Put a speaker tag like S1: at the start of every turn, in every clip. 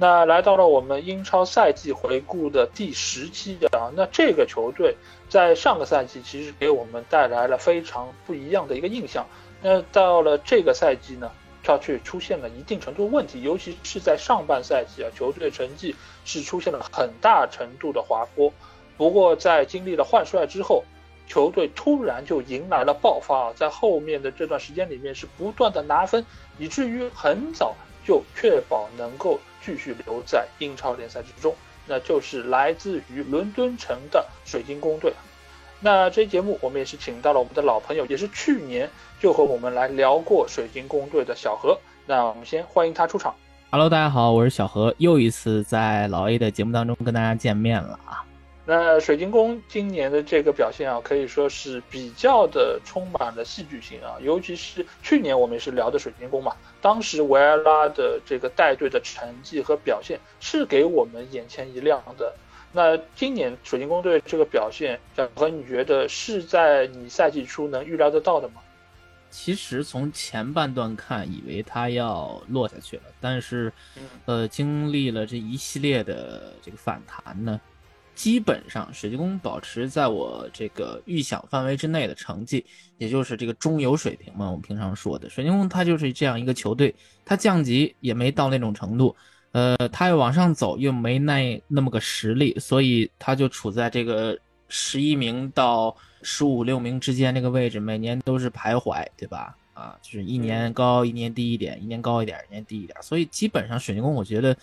S1: 那来到了我们英超赛季回顾的第十期啊，那这个球队在上个赛季其实给我们带来了非常不一样的一个印象。那到了这个赛季呢，它却出现了一定程度的问题，尤其是在上半赛季啊，球队成绩是出现了很大程度的滑坡。不过在经历了换帅之后，球队突然就迎来了爆发啊，在后面的这段时间里面是不断的拿分，以至于很早就确保能够。继续留在英超联赛之中，那就是来自于伦敦城的水晶宫队。那这期节目我们也是请到了我们的老朋友，也是去年就和我们来聊过水晶宫队的小何。那我们先欢迎他出场。
S2: Hello，大家好，我是小何，又一次在老 A 的节目当中跟大家见面了啊。
S1: 那水晶宫今年的这个表现啊，可以说是比较的充满了戏剧性啊，尤其是去年我们也是聊的水晶宫嘛，当时维埃拉的这个带队的成绩和表现是给我们眼前一亮的。那今年水晶宫队这个表现，小何你觉得是在你赛季初能预料得到的吗？
S2: 其实从前半段看，以为他要落下去了，但是，呃，经历了这一系列的这个反弹呢。基本上，水晶宫保持在我这个预想范围之内的成绩，也就是这个中游水平嘛。我们平常说的水晶宫，它就是这样一个球队，它降级也没到那种程度，呃，它要往上走又没那那么个实力，所以它就处在这个十一名到十五六名之间这个位置，每年都是徘徊，对吧？啊，就是一年高一年低一点，一年高一点，一年低一点，所以基本上水晶宫，我觉得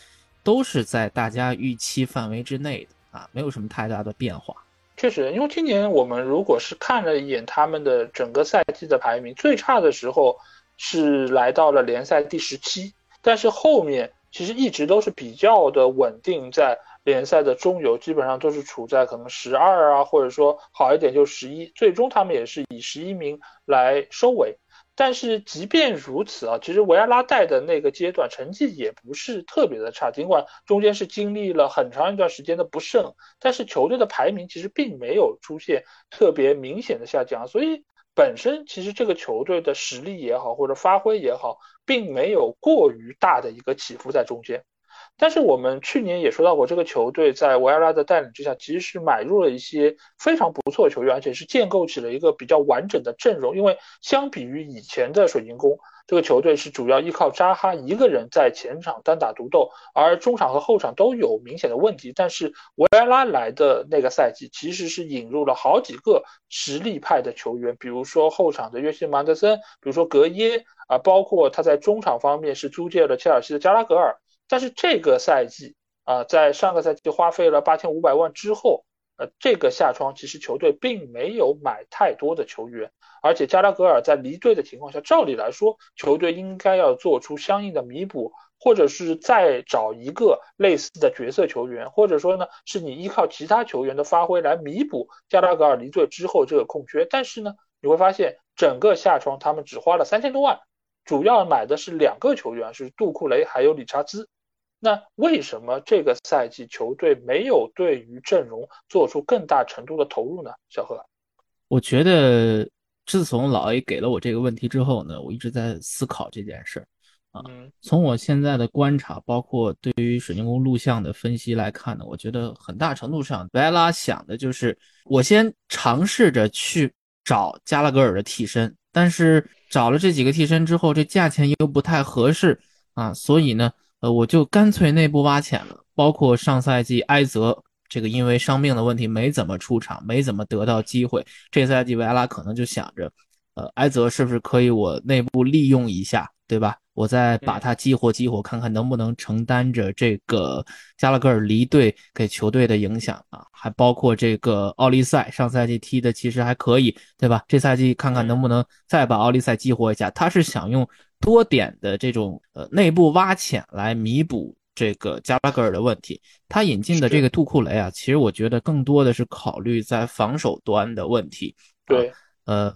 S2: 都是在大家预期范围之内的。啊，没有什么太大的变化。
S1: 确实，因为今年我们如果是看了一眼他们的整个赛季的排名，最差的时候是来到了联赛第十七，但是后面其实一直都是比较的稳定，在联赛的中游，基本上都是处在可能十二啊，或者说好一点就十一，最终他们也是以十一名来收尾。但是即便如此啊，其实维埃拉带的那个阶段成绩也不是特别的差，尽管中间是经历了很长一段时间的不胜，但是球队的排名其实并没有出现特别明显的下降，所以本身其实这个球队的实力也好，或者发挥也好，并没有过于大的一个起伏在中间。但是我们去年也说到过，这个球队在维埃拉的带领之下，其实是买入了一些非常不错的球员，而且是建构起了一个比较完整的阵容。因为相比于以前的水晶宫，这个球队是主要依靠扎哈一个人在前场单打独斗，而中场和后场都有明显的问题。但是维埃拉来的那个赛季，其实是引入了好几个实力派的球员，比如说后场的约西·曼德森，比如说格耶啊，包括他在中场方面是租借了切尔西的加拉格尔。但是这个赛季啊，在上个赛季花费了八千五百万之后，呃，这个夏窗其实球队并没有买太多的球员，而且加拉格尔在离队的情况下，照理来说，球队应该要做出相应的弥补，或者是再找一个类似的角色球员，或者说呢，是你依靠其他球员的发挥来弥补加拉格尔离队之后这个空缺。但是呢，你会发现整个夏窗他们只花了三千多万，主要买的是两个球员，是杜库雷还有理查兹。那为什么这个赛季球队没有对于阵容做出更大程度的投入呢？小贺，
S2: 我觉得自从老 A 给了我这个问题之后呢，我一直在思考这件事儿啊。从我现在的观察，包括对于水晶宫录像的分析来看呢，我觉得很大程度上，维埃拉想的就是我先尝试着去找加拉格尔的替身，但是找了这几个替身之后，这价钱又不太合适啊，所以呢。呃，我就干脆内部挖潜了，包括上赛季埃泽这个因为伤病的问题没怎么出场，没怎么得到机会。这赛季维埃拉可能就想着，呃，埃泽是不是可以我内部利用一下，对吧？我再把他激活激活，看看能不能承担着这个加拉格尔离队给球队的影响啊。还包括这个奥利赛，上赛季踢的其实还可以，对吧？这赛季看看能不能再把奥利赛激活一下。他是想用。多点的这种呃内部挖潜来弥补这个加拉格尔的问题。他引进的这个杜库雷啊，其实我觉得更多的是考虑在防守端的问题。
S1: 对，
S2: 呃，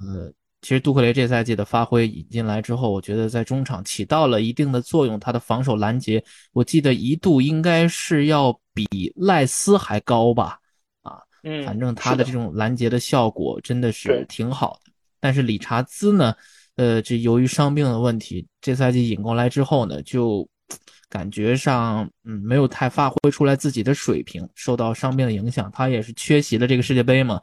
S2: 其实杜克雷这赛季的发挥引进来之后，我觉得在中场起到了一定的作用。他的防守拦截，我记得一度应该是要比赖斯还高吧？啊，
S1: 嗯，
S2: 反正他的这种拦截的效果真的是挺好的。但是理查兹呢，呃，这由于伤病的问题，这赛季引过来之后呢，就感觉上嗯没有太发挥出来自己的水平，受到伤病的影响，他也是缺席了这个世界杯嘛。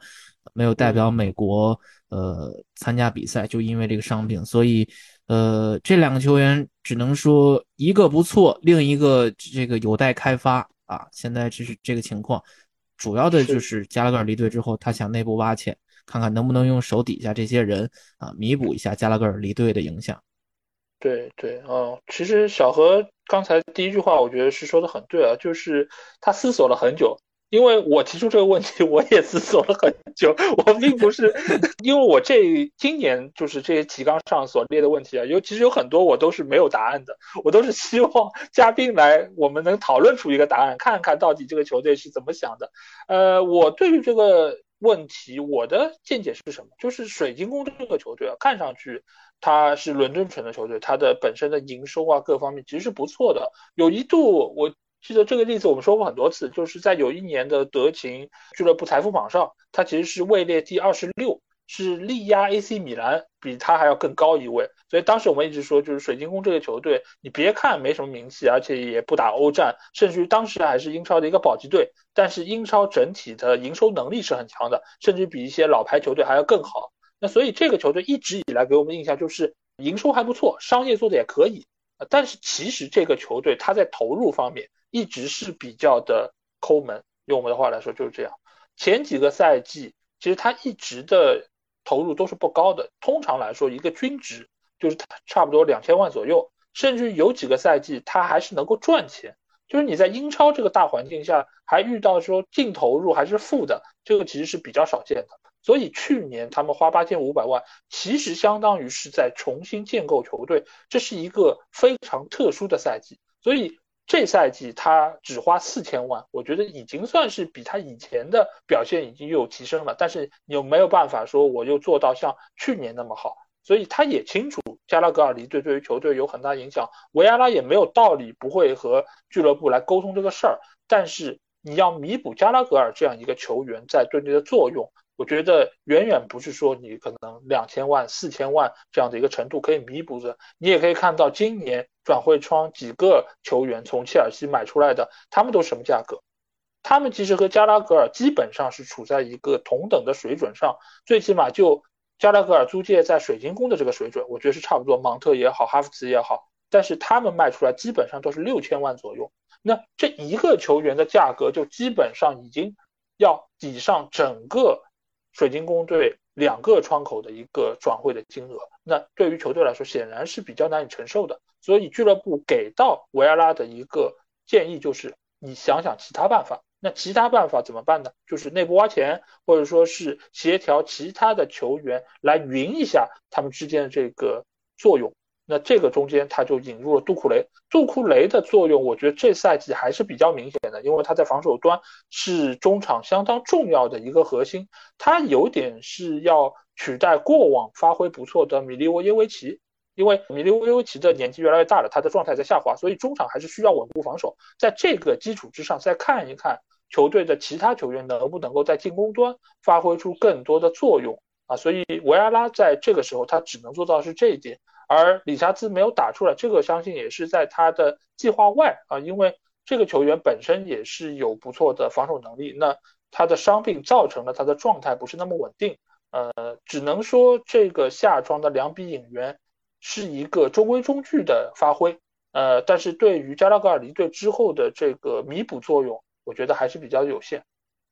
S2: 没有代表美国呃参加比赛，就因为这个伤病，所以呃这两个球员只能说一个不错，另一个这个有待开发啊。现在这是这个情况，主要的就是加拉格尔离队之后，他想内部挖潜，看看能不能用手底下这些人啊弥补一下加拉格尔离队的影响。
S1: 对对哦，其实小何刚才第一句话，我觉得是说的很对啊，就是他思索了很久。因为我提出这个问题，我也思索了很久。我并不是，因为我这今年就是这些提纲上所列的问题啊，有其实有很多我都是没有答案的。我都是希望嘉宾来，我们能讨论出一个答案，看看到底这个球队是怎么想的。呃，我对于这个问题，我的见解是什么？就是水晶宫这个球队啊，看上去它是伦敦城的球队，它的本身的营收啊各方面其实是不错的。有一度我。记得这个例子我们说过很多次，就是在有一年的德勤俱乐部财富榜上，它其实是位列第二十六，是力压 AC 米兰，比它还要更高一位。所以当时我们一直说，就是水晶宫这个球队，你别看没什么名气，而且也不打欧战，甚至于当时还是英超的一个保级队，但是英超整体的营收能力是很强的，甚至比一些老牌球队还要更好。那所以这个球队一直以来给我们印象就是营收还不错，商业做的也可以。但是其实这个球队它在投入方面。一直是比较的抠门，用我们的话来说就是这样。前几个赛季，其实他一直的投入都是不高的。通常来说，一个均值就是差不多两千万左右，甚至有几个赛季他还是能够赚钱。就是你在英超这个大环境下，还遇到说净投入还是负的，这个其实是比较少见的。所以去年他们花八千五百万，其实相当于是在重新建构球队，这是一个非常特殊的赛季。所以。这赛季他只花四千万，我觉得已经算是比他以前的表现已经有提升了。但是你又没有办法说我又做到像去年那么好，所以他也清楚加拉格尔离队对于球队有很大影响。维埃拉也没有道理不会和俱乐部来沟通这个事儿。但是你要弥补加拉格尔这样一个球员在队内的作用。我觉得远远不是说你可能两千万、四千万这样的一个程度可以弥补的。你也可以看到今年转会窗几个球员从切尔西买出来的，他们都什么价格？他们其实和加拉格尔基本上是处在一个同等的水准上，最起码就加拉格尔租借在水晶宫的这个水准，我觉得是差不多。芒特也好，哈弗茨也好，但是他们卖出来基本上都是六千万左右。那这一个球员的价格就基本上已经要抵上整个。水晶宫对两个窗口的一个转会的金额，那对于球队来说显然是比较难以承受的。所以俱乐部给到维埃拉的一个建议就是，你想想其他办法。那其他办法怎么办呢？就是内部挖钱，或者说是协调其他的球员来匀一下他们之间的这个作用。那这个中间他就引入了杜库雷，杜库雷的作用，我觉得这赛季还是比较明显的，因为他在防守端是中场相当重要的一个核心，他有点是要取代过往发挥不错的米利沃耶维奇，因为米利沃耶维奇的年纪越来越大了，他的状态在下滑，所以中场还是需要稳固防守，在这个基础之上再看一看球队的其他球员能不能够在进攻端发挥出更多的作用啊，所以维埃拉在这个时候他只能做到是这一点。而李查兹没有打出来，这个相信也是在他的计划外啊，因为这个球员本身也是有不错的防守能力，那他的伤病造成了他的状态不是那么稳定，呃，只能说这个夏窗的两笔引援是一个中规中矩的发挥，呃，但是对于加拉格尔离队之后的这个弥补作用，我觉得还是比较有限。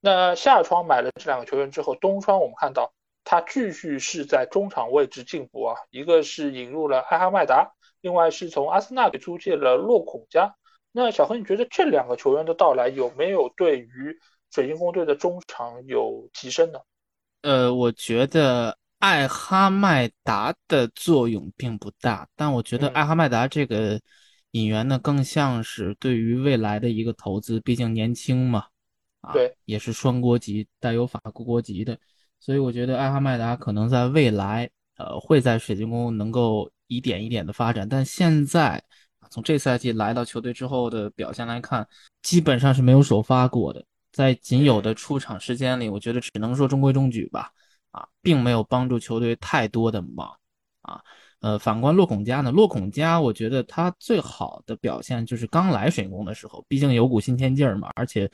S1: 那夏窗买了这两个球员之后，冬窗我们看到。他继续是在中场位置进步啊，一个是引入了艾哈迈达，另外是从阿森纳给租借了洛孔加。那小何，你觉得这两个球员的到来有没有对于水晶宫队的中场有提升呢？
S2: 呃，我觉得艾哈迈达的作用并不大，但我觉得艾哈迈达这个引援呢更像是对于未来的一个投资，毕竟年轻嘛，啊，
S1: 对，
S2: 也是双国籍，带有法国国籍的，所以我觉得艾哈迈达可能在未来，呃，会在水晶宫能够一点一点的发展，但现在从这赛季来到球队之后的表现来看，基本上是没有首发过的，在仅有的出场时间里，我觉得只能说中规中矩吧，啊，并没有帮助球队太多的忙，啊。呃，反观洛孔加呢？洛孔加，我觉得他最好的表现就是刚来水晶宫的时候，毕竟有股新鲜劲儿嘛。而且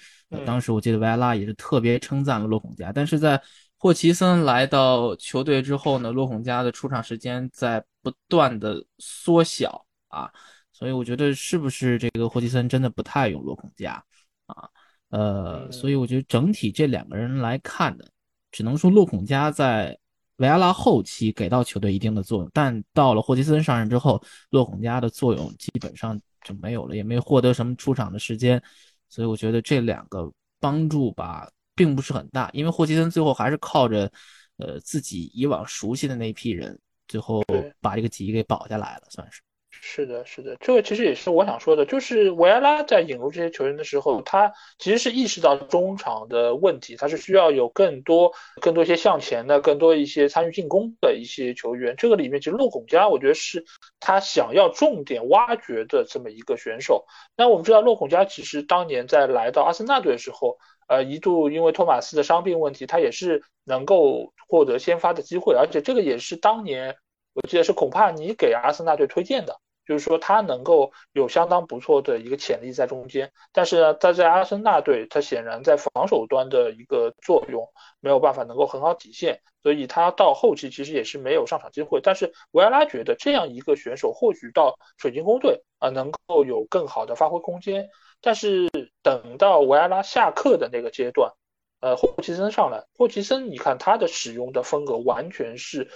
S2: 当时我记得维埃拉也是特别称赞了洛孔加。但是在霍奇森来到球队之后呢，洛孔加的出场时间在不断的缩小啊，所以我觉得是不是这个霍奇森真的不太用洛孔加啊？呃，所以我觉得整体这两个人来看呢，只能说洛孔加在。维埃拉后期给到球队一定的作用，但到了霍奇森上任之后，洛孔加的作用基本上就没有了，也没获得什么出场的时间，所以我觉得这两个帮助吧，并不是很大，因为霍奇森最后还是靠着，呃，自己以往熟悉的那批人，最后把这个级给保下来了，算是。
S1: 是的，是的，这个其实也是我想说的，就是维埃拉在引入这些球员的时候，他其实是意识到中场的问题，他是需要有更多、更多一些向前的、更多一些参与进攻的一些球员。这个里面，其实洛孔加，我觉得是他想要重点挖掘的这么一个选手。那我们知道，洛孔加其实当年在来到阿森纳队的时候，呃，一度因为托马斯的伤病问题，他也是能够获得先发的机会，而且这个也是当年我记得是孔帕尼给阿森纳队推荐的。就是说他能够有相当不错的一个潜力在中间，但是呢，他在阿森纳队，他显然在防守端的一个作用没有办法能够很好体现，所以他到后期其实也是没有上场机会。但是维埃拉觉得这样一个选手或许到水晶宫队啊能够有更好的发挥空间，但是等到维埃拉下课的那个阶段，呃，霍奇森上来，霍奇森你看他的使用的风格完全是。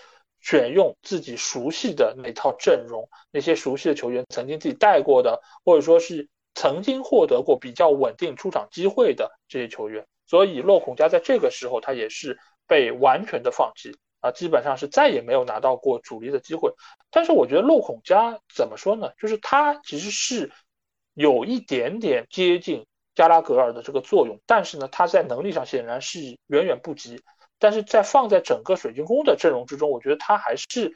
S1: 选用自己熟悉的那套阵容，那些熟悉的球员，曾经自己带过的，或者说是曾经获得过比较稳定出场机会的这些球员，所以洛孔加在这个时候他也是被完全的放弃啊，基本上是再也没有拿到过主力的机会。但是我觉得洛孔加怎么说呢？就是他其实是有一点点接近加拉格尔的这个作用，但是呢，他在能力上显然是远远不及。但是在放在整个水晶宫的阵容之中，我觉得他还是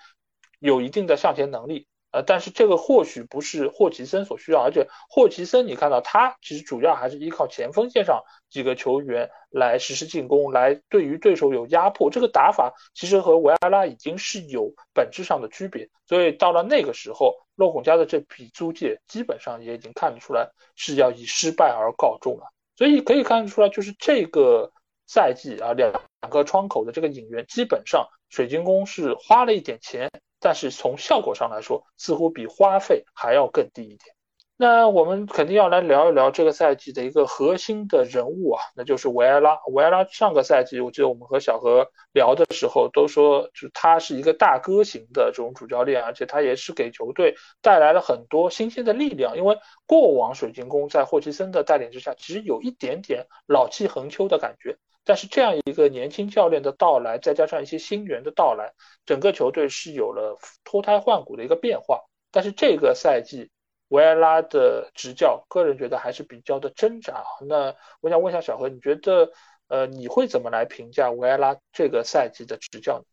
S1: 有一定的向前能力，呃，但是这个或许不是霍奇森所需要，而且霍奇森你看到他其实主要还是依靠前锋线上几个球员来实施进攻，来对于对手有压迫，这个打法其实和维埃拉已经是有本质上的区别，所以到了那个时候，洛孔加的这笔租借基本上也已经看得出来是要以失败而告终了，所以可以看得出来，就是这个。赛季啊，两两个窗口的这个引援，基本上水晶宫是花了一点钱，但是从效果上来说，似乎比花费还要更低一点。那我们肯定要来聊一聊这个赛季的一个核心的人物啊，那就是维埃拉。维埃拉上个赛季，我记得我们和小何聊的时候都说，就他是一个大哥型的这种主教练，而且他也是给球队带来了很多新鲜的力量。因为过往水晶宫在霍奇森的带领之下，其实有一点点老气横秋的感觉。但是这样一个年轻教练的到来，再加上一些新援的到来，整个球队是有了脱胎换骨的一个变化。但是这个赛季，维埃拉的执教，个人觉得还是比较的挣扎。那我想问一下小何，你觉得，呃，你会怎么来评价维埃拉这个赛季的执教呢？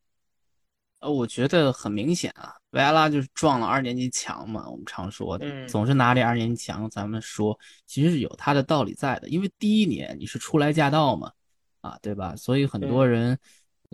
S2: 呃，我觉得很明显啊，维埃拉就是撞了二年级墙嘛。我们常说的，总是拿这二年级墙，咱们说其实是有他的道理在的。因为第一年你是初来驾到嘛，啊，对吧？所以很多人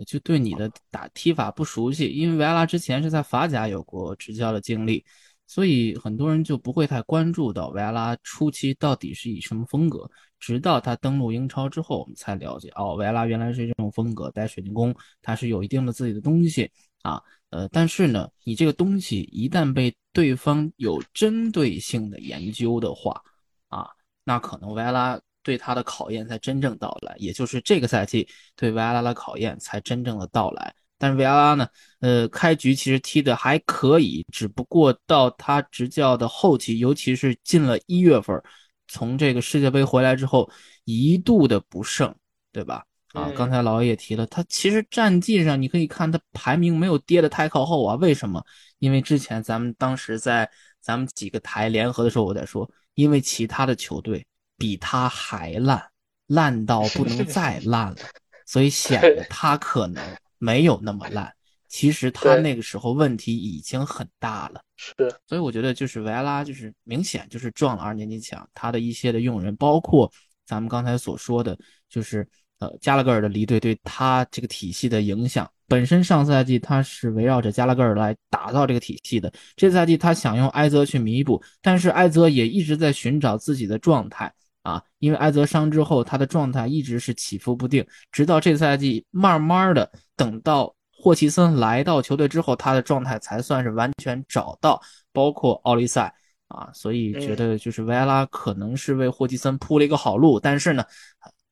S2: 就对你的打踢法不熟悉，因为维埃拉之前是在法甲有过执教的经历。所以很多人就不会太关注到维埃拉初期到底是以什么风格，直到他登陆英超之后，我们才了解哦，维埃拉原来是这种风格，带水晶宫他是有一定的自己的东西啊，呃，但是呢，你这个东西一旦被对方有针对性的研究的话，啊，那可能维埃拉对他的考验才真正到来，也就是这个赛季对维埃拉的考验才真正的到来。但是维埃拉呢？呃，开局其实踢的还可以，只不过到他执教的后期，尤其是进了一月份，从这个世界杯回来之后，一度的不胜，对吧？啊，刚才老爷也提了，他其实战绩上你可以看他排名没有跌的太靠后啊。为什么？因为之前咱们当时在咱们几个台联合的时候，我在说，因为其他的球队比他还烂，烂到不能再烂了，所以显得他可能没有那么烂。其实他那个时候问题已经很大了，
S1: 是，
S2: 所以我觉得就是维埃拉就是明显就是撞了二年级墙，他的一些的用人，包括咱们刚才所说的，就是呃加拉格尔的离队对他这个体系的影响。本身上赛季他是围绕着加拉格尔来打造这个体系的，这赛季他想用埃泽去弥补，但是埃泽也一直在寻找自己的状态啊，因为埃泽伤之后他的状态一直是起伏不定，直到这赛季慢慢的等到。霍奇森来到球队之后，他的状态才算是完全找到，包括奥利赛啊，所以觉得就是维埃拉可能是为霍奇森铺了一个好路。但是呢，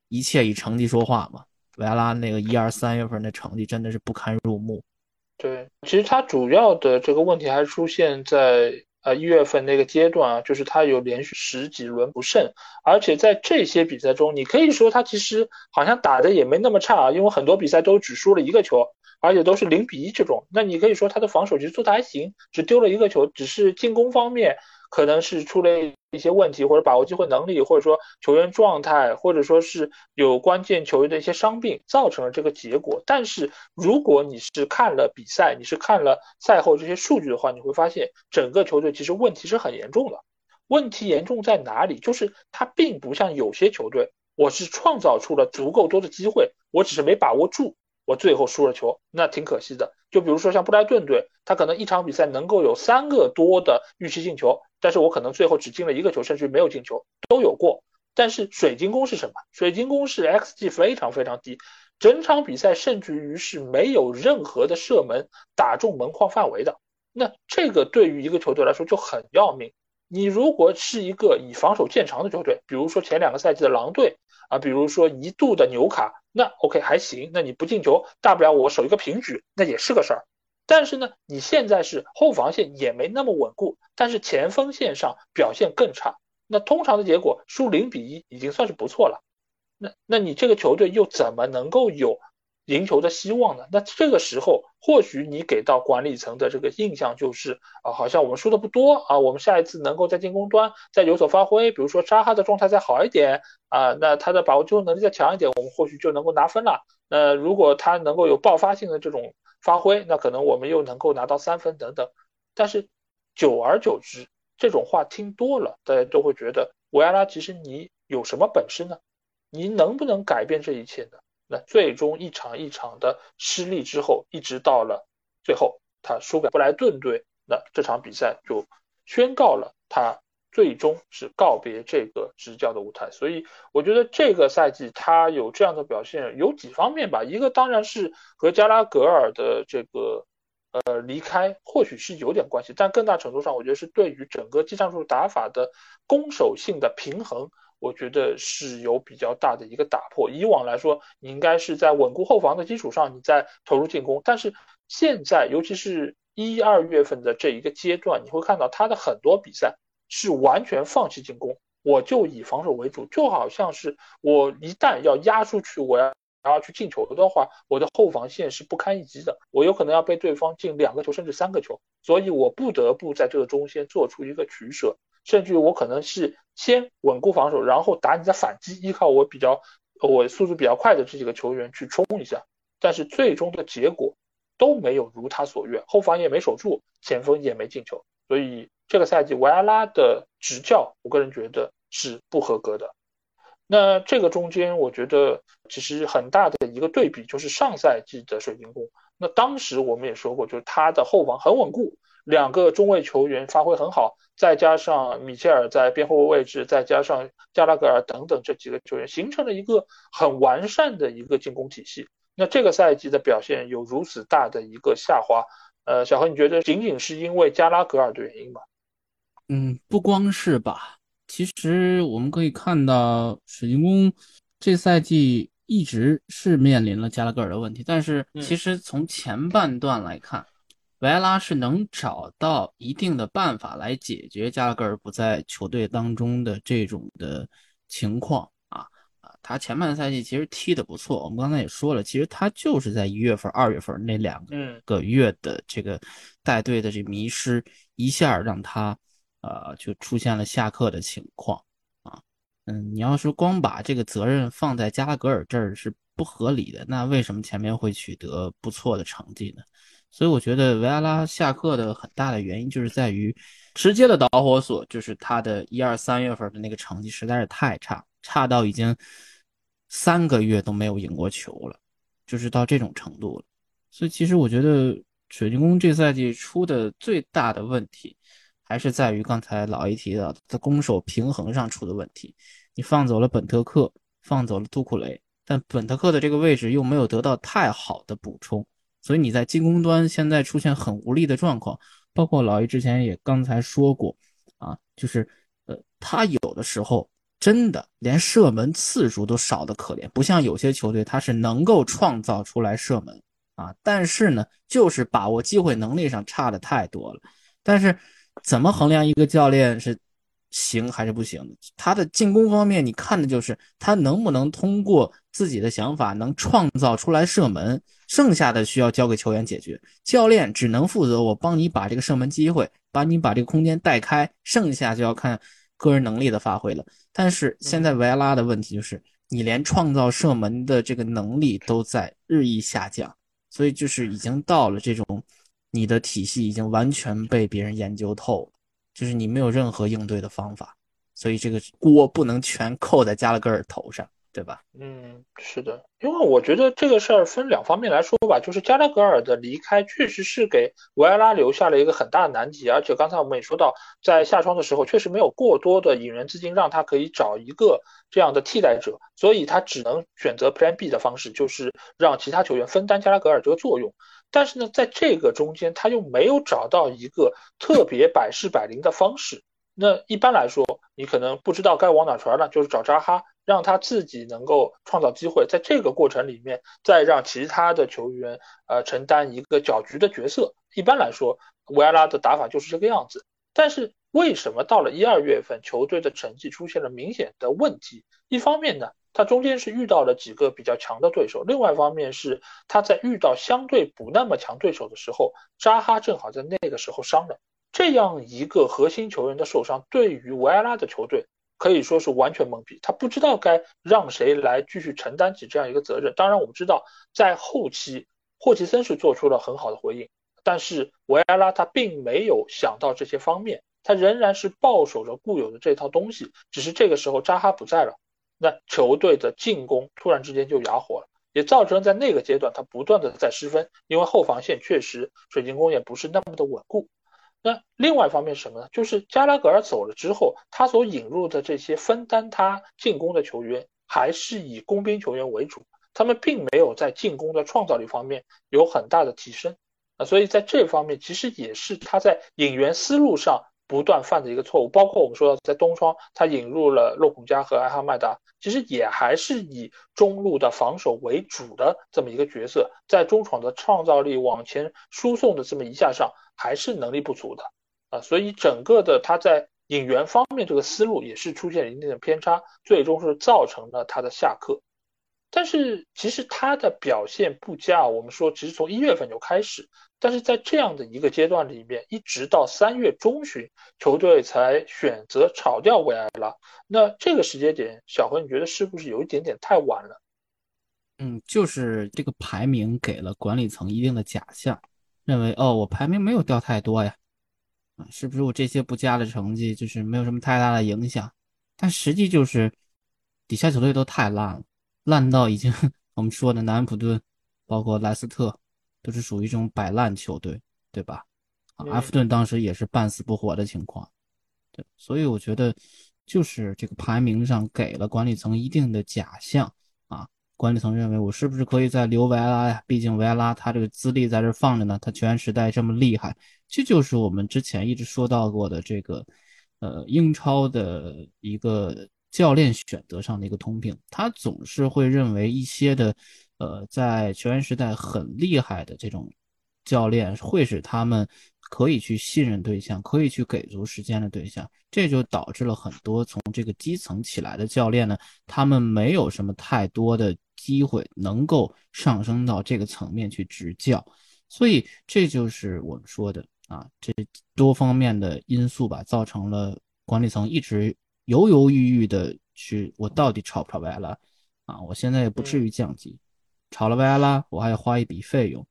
S2: 一切以成绩说话嘛，维埃拉那个一二三月份的成绩真的是不堪入目。
S1: 对，其实他主要的这个问题还出现在呃一月份那个阶段啊，就是他有连续十几轮不胜，而且在这些比赛中，你可以说他其实好像打的也没那么差啊，因为很多比赛都只输了一个球。而且都是零比一这种，那你可以说他的防守其实做的还行，只丢了一个球，只是进攻方面可能是出了一些问题，或者把握机会能力，或者说球员状态，或者说是有关键球员的一些伤病，造成了这个结果。但是如果你是看了比赛，你是看了赛后这些数据的话，你会发现整个球队其实问题是很严重的。问题严重在哪里？就是他并不像有些球队，我是创造出了足够多的机会，我只是没把握住。我最后输了球，那挺可惜的。就比如说像布莱顿队，他可能一场比赛能够有三个多的预期进球，但是我可能最后只进了一个球，甚至没有进球，都有过。但是水晶宫是什么？水晶宫是 xG 非常非常低，整场比赛甚至于是没有任何的射门打中门框范围的。那这个对于一个球队来说就很要命。你如果是一个以防守见长的球队，比如说前两个赛季的狼队啊，比如说一度的纽卡。那 OK 还行，那你不进球，大不了我守一个平局，那也是个事儿。但是呢，你现在是后防线也没那么稳固，但是前锋线上表现更差。那通常的结果输零比一已经算是不错了。那那你这个球队又怎么能够有？赢球的希望呢？那这个时候，或许你给到管理层的这个印象就是啊，好像我们输的不多啊，我们下一次能够在进攻端再有所发挥，比如说扎哈的状态再好一点啊，那他的把握机会能力再强一点，我们或许就能够拿分了。那如果他能够有爆发性的这种发挥，那可能我们又能够拿到三分等等。但是久而久之，这种话听多了，大家都会觉得维埃拉其实你有什么本事呢？你能不能改变这一切呢？那最终一场一场的失利之后，一直到了最后他输给布莱顿队，那这场比赛就宣告了他最终是告别这个执教的舞台。所以我觉得这个赛季他有这样的表现有几方面吧，一个当然是和加拉格尔的这个呃离开或许是有点关系，但更大程度上我觉得是对于整个技战术打法的攻守性的平衡。我觉得是有比较大的一个打破。以往来说，你应该是在稳固后防的基础上，你再投入进攻。但是现在，尤其是一二月份的这一个阶段，你会看到他的很多比赛是完全放弃进攻，我就以防守为主。就好像是我一旦要压出去，我要然后去进球的话，我的后防线是不堪一击的，我有可能要被对方进两个球甚至三个球，所以我不得不在这个中间做出一个取舍。甚至于我可能是先稳固防守，然后打你的反击，依靠我比较我速度比较快的这几个球员去冲一下。但是最终的结果都没有如他所愿，后防也没守住，前锋也没进球。所以这个赛季维埃拉的执教，我个人觉得是不合格的。那这个中间，我觉得其实很大的一个对比就是上赛季的水晶宫。那当时我们也说过，就是他的后防很稳固。两个中卫球员发挥很好，再加上米切尔在边后卫位置，再加上加拉格尔等等这几个球员，形成了一个很完善的一个进攻体系。那这个赛季的表现有如此大的一个下滑，呃，小何，你觉得仅仅是因为加拉格尔的原因吗？
S2: 嗯，不光是吧。其实我们可以看到，水晶宫这赛季一直是面临了加拉格尔的问题，但是其实从前半段来看。维埃拉是能找到一定的办法来解决加拉格尔不在球队当中的这种的情况啊啊！他前半赛季其实踢得不错，我们刚才也说了，其实他就是在一月份、二月份那两个月的这个带队的这迷失，一下让他呃，就出现了下课的情况啊。嗯，你要是光把这个责任放在加拉格尔这儿是不合理的，那为什么前面会取得不错的成绩呢？所以我觉得维埃拉下课的很大的原因就是在于直接的导火索，就是他的一二三月份的那个成绩实在是太差，差到已经三个月都没有赢过球了，就是到这种程度了。所以其实我觉得水晶宫这赛季出的最大的问题。还是在于刚才老一提到的攻守平衡上出的问题。你放走了本特克，放走了杜库雷，但本特克的这个位置又没有得到太好的补充，所以你在进攻端现在出现很无力的状况。包括老易之前也刚才说过，啊，就是呃，他有的时候真的连射门次数都少的可怜，不像有些球队他是能够创造出来射门啊，但是呢，就是把握机会能力上差的太多了，但是。怎么衡量一个教练是行还是不行？他的进攻方面，你看的就是他能不能通过自己的想法能创造出来射门，剩下的需要交给球员解决。教练只能负责我帮你把这个射门机会，把你把这个空间带开，剩下就要看个人能力的发挥了。但是现在维埃拉的问题就是，你连创造射门的这个能力都在日益下降，所以就是已经到了这种。你的体系已经完全被别人研究透了，就是你没有任何应对的方法，所以这个锅不能全扣在加拉格尔头上，对吧？
S1: 嗯，是的，因为我觉得这个事儿分两方面来说吧，就是加拉格尔的离开确实是给维埃拉留下了一个很大的难题，而且刚才我们也说到，在下窗的时候确实没有过多的引援资金让他可以找一个这样的替代者，所以他只能选择 Plan B 的方式，就是让其他球员分担加拉格尔这个作用。但是呢，在这个中间，他又没有找到一个特别百试百灵的方式。那一般来说，你可能不知道该往哪传了，就是找扎哈，让他自己能够创造机会，在这个过程里面，再让其他的球员呃承担一个搅局的角色。一般来说，维埃拉的打法就是这个样子。但是为什么到了一二月份，球队的成绩出现了明显的问题？一方面呢？他中间是遇到了几个比较强的对手，另外一方面是他在遇到相对不那么强对手的时候，扎哈正好在那个时候伤了。这样一个核心球员的受伤，对于维埃拉的球队可以说是完全懵逼，他不知道该让谁来继续承担起这样一个责任。当然，我们知道在后期霍奇森是做出了很好的回应，但是维埃拉他并没有想到这些方面，他仍然是抱守着固有的这套东西，只是这个时候扎哈不在了。那球队的进攻突然之间就哑火了，也造成在那个阶段他不断的在失分，因为后防线确实水晶宫也不是那么的稳固。那另外一方面是什么呢？就是加拉格尔走了之后，他所引入的这些分担他进攻的球员，还是以工兵球员为主，他们并没有在进攻的创造力方面有很大的提升啊，所以在这方面其实也是他在引援思路上。不断犯的一个错误，包括我们说在东窗，他引入了洛孔加和艾哈迈达，其实也还是以中路的防守为主的这么一个角色，在中场的创造力往前输送的这么一下上，还是能力不足的啊，所以整个的他在引援方面这个思路也是出现了一定的偏差，最终是造成了他的下课。但是其实他的表现不佳，我们说其实从一月份就开始。但是在这样的一个阶段里面，一直到三月中旬，球队才选择炒掉维埃拉。那这个时间点，小何，你觉得是不是有一点点太晚了？
S2: 嗯，就是这个排名给了管理层一定的假象，认为哦，我排名没有掉太多呀，啊，是不是我这些不佳的成绩就是没有什么太大的影响？但实际就是底下球队都太烂了，烂到已经我们说的南安普顿，包括莱斯特。都是属于这种摆烂球队，对吧？啊，埃弗顿当时也是半死不活的情况，对，所以我觉得就是这个排名上给了管理层一定的假象啊。管理层认为我是不是可以再留维埃拉呀？毕竟维埃拉他这个资历在这放着呢，他球员时代这么厉害，这就是我们之前一直说到过的这个呃英超的一个教练选择上的一个通病，他总是会认为一些的。呃，在球员时代很厉害的这种教练，会使他们可以去信任对象，可以去给足时间的对象，这就导致了很多从这个基层起来的教练呢，他们没有什么太多的机会能够上升到这个层面去执教，所以这就是我们说的啊，这多方面的因素吧，造成了管理层一直犹犹豫豫的去，我到底炒不炒维埃拉？啊，我现在也不至于降级，炒了维埃拉，我还要花一笔费用，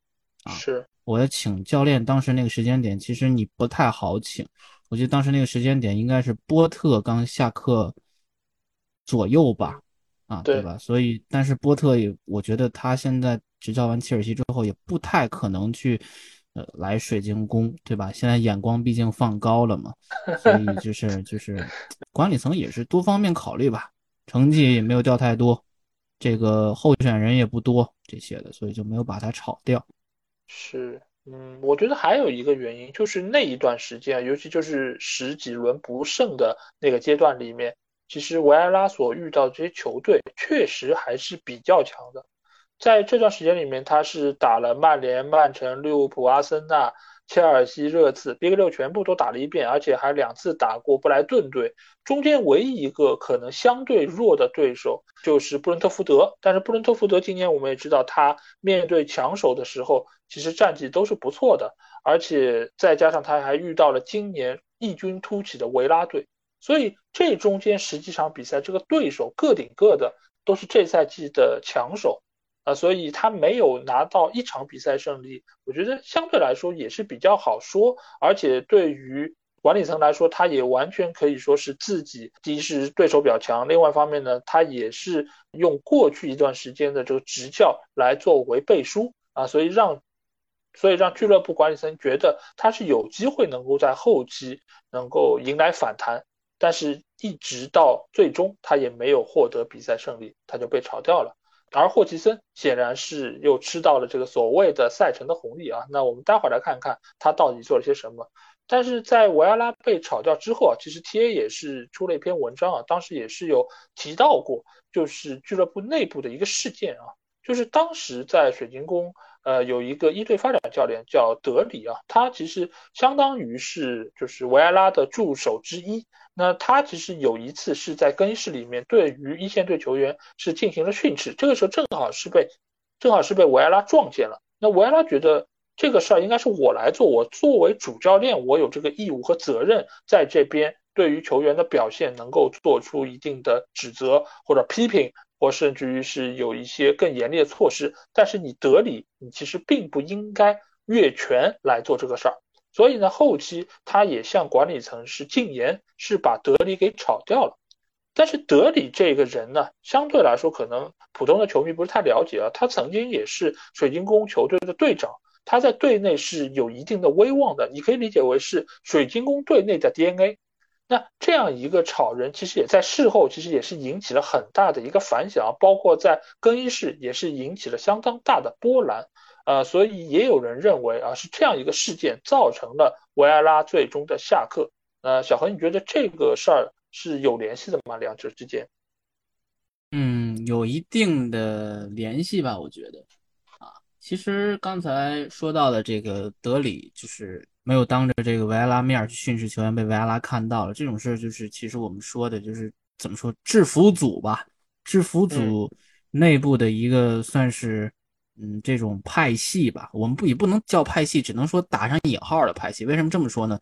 S2: 啊，
S1: 是，
S2: 我要请教练，当时那个时间点，其实你不太好请，我记得当时那个时间点应该是波特刚下课左右吧，啊，对吧？所以，但是波特也，我觉得他现在执教完切尔西之后，也不太可能去。呃，来水晶宫，对吧？现在眼光毕竟放高了嘛，所以就 是就是管理层也是多方面考虑吧，成绩也没有掉太多，这个候选人也不多这些的，所以就没有把它炒掉。
S1: 是，嗯，我觉得还有一个原因就是那一段时间，尤其就是十几轮不胜的那个阶段里面，其实维埃拉所遇到这些球队确实还是比较强的。在这段时间里面，他是打了曼联、曼城、利物浦、阿森纳、切尔西、热刺，Big 六全部都打了一遍，而且还两次打过布莱顿队。中间唯一一个可能相对弱的对手就是布伦特福德，但是布伦特福德今年我们也知道，他面对强手的时候，其实战绩都是不错的，而且再加上他还遇到了今年异军突起的维拉队，所以这中间十几场比赛，这个对手个顶个的都是这赛季的强手。啊，所以他没有拿到一场比赛胜利，我觉得相对来说也是比较好说，而且对于管理层来说，他也完全可以说是自己第一是对手比较强，另外一方面呢，他也是用过去一段时间的这个执教来作为背书啊，所以让所以让俱乐部管理层觉得他是有机会能够在后期能够迎来反弹，但是一直到最终他也没有获得比赛胜利，他就被炒掉了。而霍奇森显然是又吃到了这个所谓的赛程的红利啊，那我们待会儿来看看他到底做了些什么。但是在维埃拉被炒掉之后啊，其实 T A 也是出了一篇文章啊，当时也是有提到过，就是俱乐部内部的一个事件啊，就是当时在水晶宫，呃，有一个一队发展教练叫德里啊，他其实相当于是就是维埃拉的助手之一。那他其实有一次是在更衣室里面对于一线队球员是进行了训斥，这个时候正好是被正好是被维埃拉撞见了。那维埃拉觉得这个事儿应该是我来做，我作为主教练，我有这个义务和责任在这边对于球员的表现能够做出一定的指责或者批评，或甚至于是有一些更严厉的措施。但是你德里，你其实并不应该越权来做这个事儿。所以呢，后期他也向管理层是进言，是把德里给炒掉了。但是德里这个人呢，相对来说可能普通的球迷不是太了解啊。他曾经也是水晶宫球队的队长，他在队内是有一定的威望的。你可以理解为是水晶宫队内的 DNA。那这样一个炒人，其实也在事后其实也是引起了很大的一个反响，包括在更衣室也是引起了相当大的波澜。呃，所以也有人认为啊，是这样一个事件造成了维埃拉最终的下课。呃，小何，你觉得这个事儿是有联系的吗？两者之间？
S2: 嗯，有一定的联系吧，我觉得。啊，其实刚才说到的这个德里，就是没有当着这个维埃拉面去训斥球员，被维埃拉看到了这种事儿，就是其实我们说的就是怎么说制服组吧，制服组内部的一个算是。嗯，这种派系吧，我们不也不能叫派系，只能说打上引号的派系。为什么这么说呢？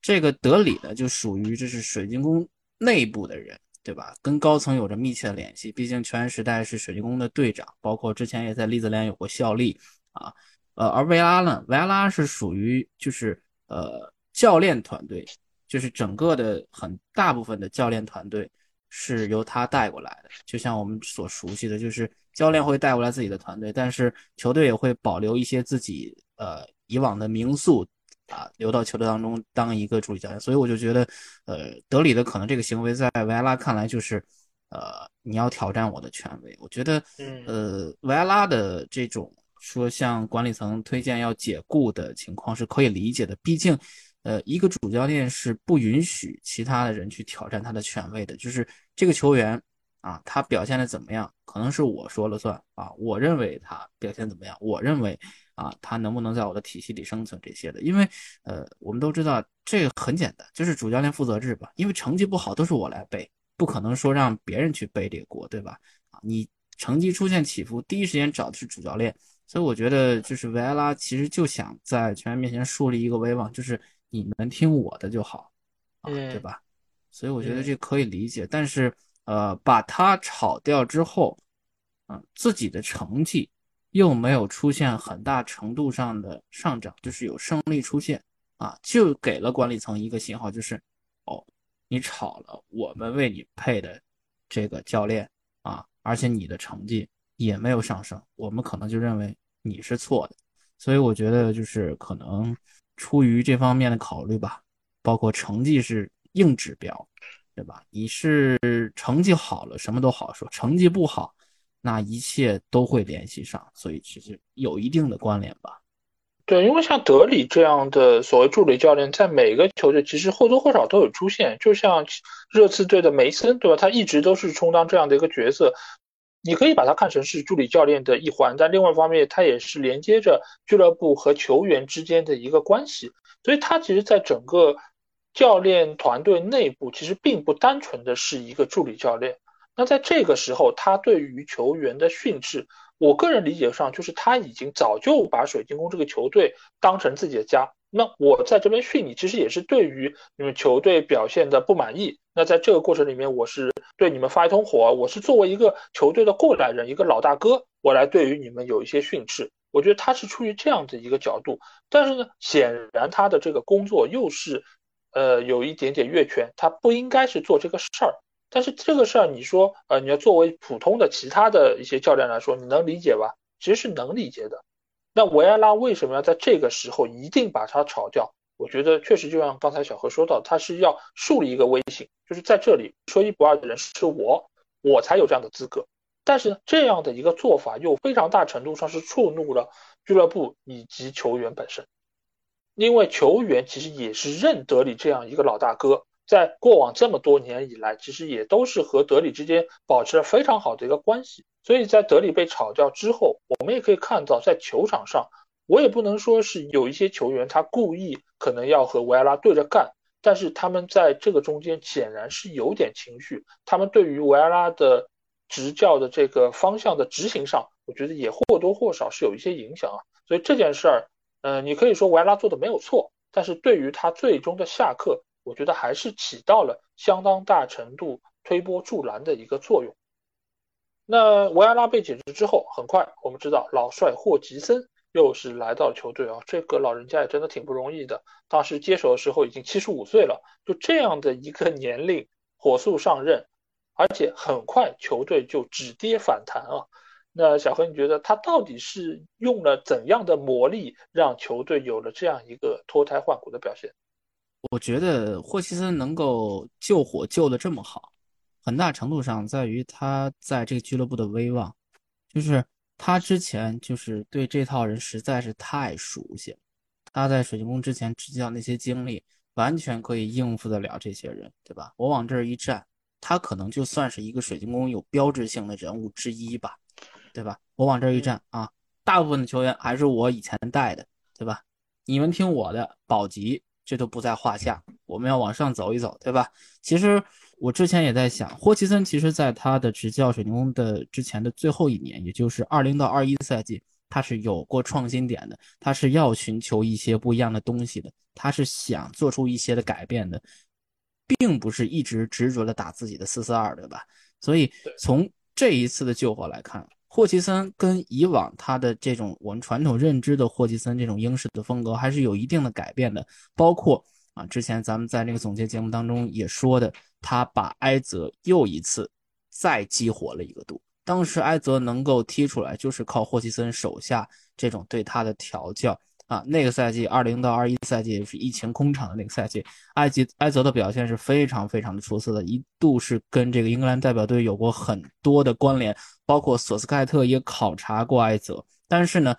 S2: 这个德里呢，就属于这是水晶宫内部的人，对吧？跟高层有着密切的联系，毕竟全时代是水晶宫的队长，包括之前也在利兹联有过效力啊。呃，而维拉呢，维拉是属于就是呃教练团队，就是整个的很大部分的教练团队是由他带过来的，就像我们所熟悉的，就是。教练会带过来自己的团队，但是球队也会保留一些自己呃以往的名宿啊，留到球队当中当一个助理教练。所以我就觉得，呃，德里的可能这个行为在维埃拉看来就是，呃，你要挑战我的权威。我觉得，呃，维埃拉的这种说向管理层推荐要解雇的情况是可以理解的，毕竟，呃，一个主教练是不允许其他的人去挑战他的权威的，就是这个球员。啊，他表现的怎么样？可能是我说了算啊。我认为他表现怎么样？我认为啊，他能不能在我的体系里生存这些的？因为呃，我们都知道这个很简单，就是主教练负责制吧。因为成绩不好都是我来背，不可能说让别人去背这个锅，对吧？啊，你成绩出现起伏，第一时间找的是主教练所以我觉得就是维埃拉其实就想在球员面前树立一个威望，就是你们听我的就好，啊，对吧？所以我觉得这可以理解。但是呃，把他炒掉之后，嗯，自己的成绩又没有出现很大程度上的上涨，就是有胜利出现啊，就给了管理层一个信号，就是哦，你炒了我们为你配的这个教练啊，而且你的成绩。也没有上升，我们可能就认为你是错的，所以我觉得就是可能出于这方面的考虑吧，包括成绩是硬指标，对吧？你是成绩好了，什么都好说；成绩不好，那一切都会联系上，所以其实有一定的关联吧。
S1: 对，因为像德里这样的所谓助理教练，在每个球队其实或多或少都有出现，就像热刺队的梅森，对吧？他一直都是充当这样的一个角色。你可以把它看成是助理教练的一环，但另外一方面，它也是连接着俱乐部和球员之间的一个关系。所以，他其实，在整个教练团队内部，其实并不单纯的是一个助理教练。那在这个时候，他对于球员的训斥，我个人理解上，就是他已经早就把水晶宫这个球队当成自己的家。那我在这边训你，其实也是对于你们球队表现的不满意。那在这个过程里面，我是对你们发一通火，我是作为一个球队的过来人，一个老大哥，我来对于你们有一些训斥。我觉得他是出于这样的一个角度，但是呢，显然他的这个工作又是，呃，有一点点越权，他不应该是做这个事儿。但是这个事儿，你说，呃，你要作为普通的其他的一些教练来说，你能理解吧？其实是能理解的。那维埃拉为什么要在这个时候一定把他炒掉？我觉得确实就像刚才小何说到，他是要树立一个威信，就是在这里说一不二的人是我，我才有这样的资格。但是，这样的一个做法又非常大程度上是触怒了俱乐部以及球员本身，因为球员其实也是认德里这样一个老大哥，在过往这么多年以来，其实也都是和德里之间保持了非常好的一个关系。所以在德里被炒掉之后，我们也可以看到在球场上。我也不能说是有一些球员他故意可能要和维埃拉对着干，但是他们在这个中间显然是有点情绪，他们对于维埃拉的执教的这个方向的执行上，我觉得也或多或少是有一些影响啊。所以这件事儿，嗯，你可以说维埃拉做的没有错，但是对于他最终的下课，我觉得还是起到了相当大程度推波助澜的一个作用。那维埃拉被解职之后，很快我们知道老帅霍奇森。又是来到球队啊，这个老人家也真的挺不容易的。当时接手的时候已经七十五岁了，就这样的一个 年龄火速上任，而且很快球队就止跌反弹啊。那小何，你觉得他到底是用了怎样的魔力，让球队有了这样一个脱胎换骨的表现？
S2: 我觉得霍奇森能够救火救的这么好，很大程度上在于他在这个俱乐部的威望，就是。他之前就是对这套人实在是太熟悉了，他在水晶宫之前执教那些经历，完全可以应付得了这些人，对吧？我往这儿一站，他可能就算是一个水晶宫有标志性的人物之一吧，对吧？我往这儿一站啊，大部分的球员还是我以前带的，对吧？你们听我的，保级这都不在话下，我们要往上走一走，对吧？其实。我之前也在想，霍奇森其实在他的执教水晶宫的之前的最后一年，也就是二零到二一赛季，他是有过创新点的，他是要寻求一些不一样的东西的，他是想做出一些的改变的，并不是一直执着的打自己的四四二，对吧？所以从这一次的救火来看，霍奇森跟以往他的这种我们传统认知的霍奇森这种英式的风格还是有一定的改变的，包括。啊，之前咱们在那个总结节目当中也说的，他把埃泽又一次再激活了一个度。当时埃泽能够踢出来，就是靠霍奇森手下这种对他的调教啊。那个赛季，二零到二一赛季，是疫情空场的那个赛季，埃及埃泽的表现是非常非常的出色的，一度是跟这个英格兰代表队有过很多的关联，包括索斯盖特也考察过埃泽，但是呢。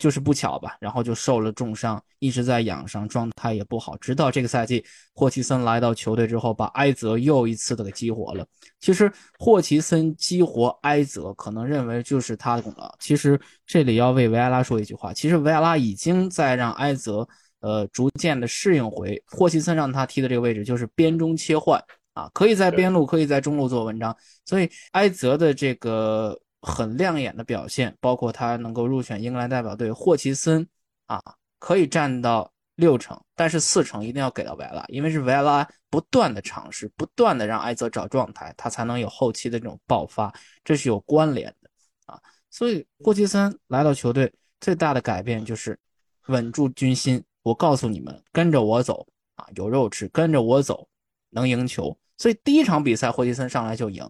S2: 就是不巧吧，然后就受了重伤，一直在养伤，状态也不好。直到这个赛季，霍奇森来到球队之后，把埃泽又一次的给激活了。其实霍奇森激活埃泽，可能认为就是他的功劳。其实这里要为维埃拉说一句话，其实维埃拉已经在让埃泽，呃，逐渐的适应回霍奇森让他踢的这个位置，就是边中切换啊，可以在边路，可以在中路做文章。所以埃泽的这个。很亮眼的表现，包括他能够入选英格兰代表队，霍奇森啊可以占到六成，但是四成一定要给到维拉，因为是维拉不断的尝试，不断的让埃泽找状态，他才能有后期的这种爆发，这是有关联的啊。所以霍奇森来到球队最大的改变就是稳住军心，我告诉你们，跟着我走啊，有肉吃，跟着我走能赢球。所以第一场比赛霍奇森上来就赢，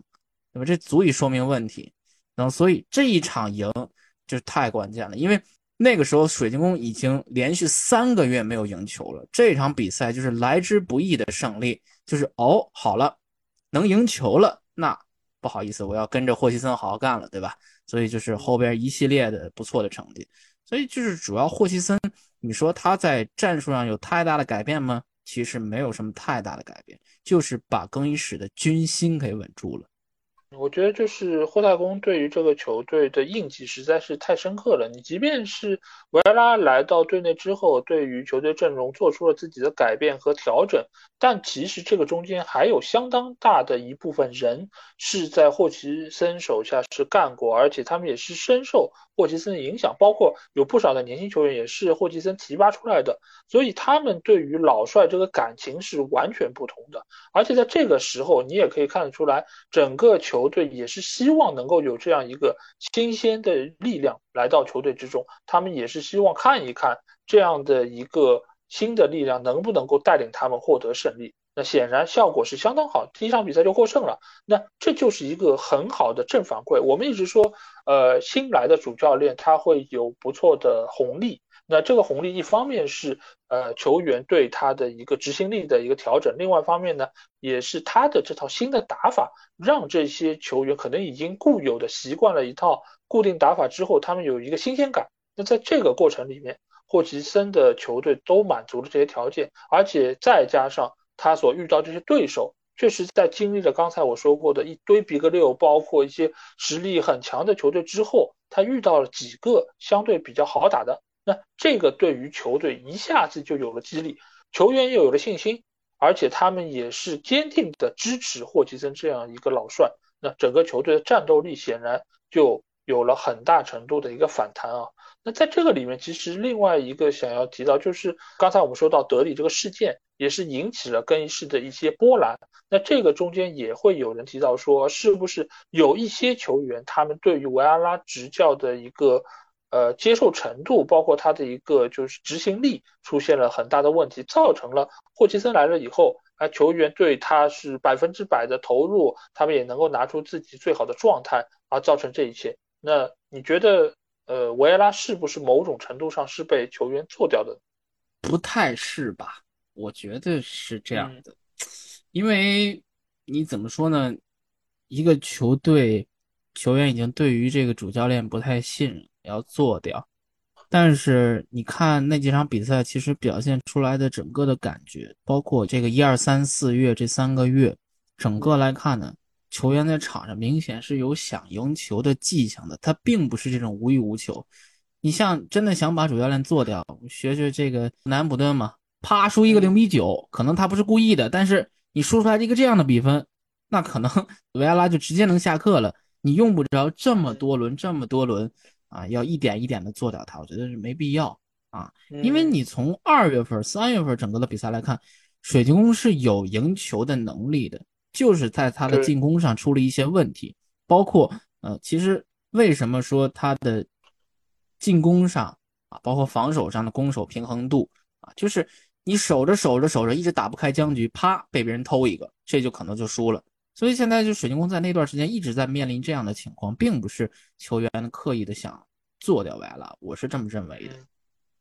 S2: 那么这足以说明问题。然后，所以这一场赢就是太关键了，因为那个时候水晶宫已经连续三个月没有赢球了。这场比赛就是来之不易的胜利，就是哦，好了，能赢球了，那不好意思，我要跟着霍奇森好好干了，对吧？所以就是后边一系列的不错的成绩。所以就是主要霍奇森，你说他在战术上有太大的改变吗？其实没有什么太大的改变。就是把更衣室的军心给稳住了。
S1: 我觉得就是霍太公对于这个球队的印记实在是太深刻了。你即便是维埃拉来到队内之后，对于球队阵容做出了自己的改变和调整，但其实这个中间还有相当大的一部分人是在霍奇森手下是干过，而且他们也是深受霍奇森的影响，包括有不少的年轻球员也是霍奇森提拔出来的，所以他们对于老帅这个感情是完全不同的。而且在这个时候，你也可以看得出来，整个球。球队也是希望能够有这样一个新鲜的力量来到球队之中，他们也是希望看一看这样的一个新的力量能不能够带领他们获得胜利。那显然效果是相当好，第一场比赛就获胜了。那这就是一个很好的正反馈。我们一直说，呃，新来的主教练他会有不错的红利。那这个红利一方面是呃球员对他的一个执行力的一个调整，另外一方面呢，也是他的这套新的打法让这些球员可能已经固有的习惯了一套固定打法之后，他们有一个新鲜感。那在这个过程里面，霍奇森的球队都满足了这些条件，而且再加上他所遇到这些对手，确实在经历了刚才我说过的一堆 Big 六，包括一些实力很强的球队之后，他遇到了几个相对比较好打的。那这个对于球队一下子就有了激励，球员又有了信心，而且他们也是坚定的支持霍奇森这样一个老帅，那整个球队的战斗力显然就有了很大程度的一个反弹啊。那在这个里面，其实另外一个想要提到就是刚才我们说到德里这个事件，也是引起了更衣室的一些波澜。那这个中间也会有人提到说，是不是有一些球员他们对于维阿拉执教的一个。呃，接受程度包括他的一个就是执行力出现了很大的问题，造成了霍奇森来了以后，啊，球员对他是百分之百的投入，他们也能够拿出自己最好的状态，而造成这一切。那你觉得，呃，维埃拉是不是某种程度上是被球员做掉的？
S2: 不太是吧？我觉得是这样的，因为你怎么说呢？一个球队球员已经对于这个主教练不太信任。要做掉，但是你看那几场比赛，其实表现出来的整个的感觉，包括这个一二三四月这三个月，整个来看呢，球员在场上明显是有想赢球的迹象的，他并不是这种无欲无求。你像真的想把主教练做掉，学学这个南普顿嘛，啪输一个零比九，可能他不是故意的，但是你输出来一个这样的比分，那可能 维埃拉就直接能下课了。你用不着这么多轮，这么多轮。啊，要一点一点的做掉它，我觉得是没必要啊，因为你从二月份、三月份整个的比赛来看，水晶宫是有赢球的能力的，就是在他的进攻上出了一些问题，包括呃，其实为什么说他的进攻上啊，包括防守上的攻守平衡度啊，就是你守着守着守着，一直打不开僵局，啪被别人偷一个，这就可能就输了。所以现在就水晶宫在那段时间一直在面临这样的情况，并不是球员刻意的想做掉维埃拉，我是这么认为的。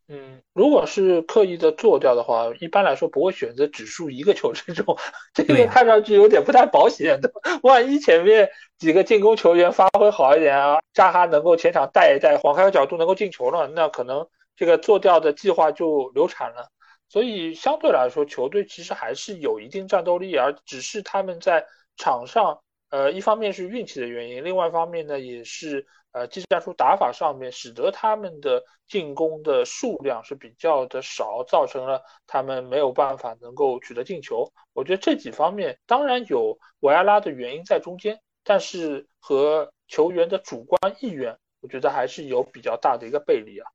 S1: 嗯，如果是刻意的做掉的话，一般来说不会选择只输一个球这种，这个看上去有点不太保险的。万一前面几个进攻球员发挥好一点啊，扎哈能够前场带一带，晃开角度能够进球了，那可能这个做掉的计划就流产了。所以相对来说，球队其实还是有一定战斗力，而只是他们在。场上，呃，一方面是运气的原因，另外一方面呢，也是呃技战术打法上面，使得他们的进攻的数量是比较的少，造成了他们没有办法能够取得进球。我觉得这几方面当然有维埃拉的原因在中间，但是和球员的主观意愿，我觉得还是有比较大的一个背离啊。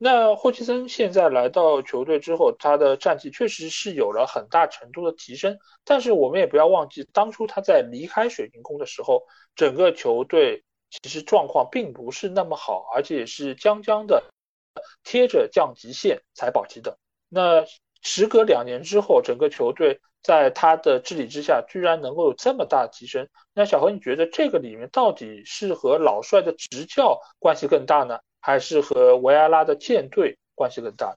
S1: 那霍奇森现在来到球队之后，他的战绩确实是有了很大程度的提升，但是我们也不要忘记，当初他在离开水晶宫的时候，整个球队其实状况并不是那么好，而且也是将将的贴着降级线才保级的。那时隔两年之后，整个球队在他的治理之下，居然能够有这么大提升。那小何，你觉得这个里面到底是和老帅的执教关系更大呢？还是和维埃拉的舰队关系更大。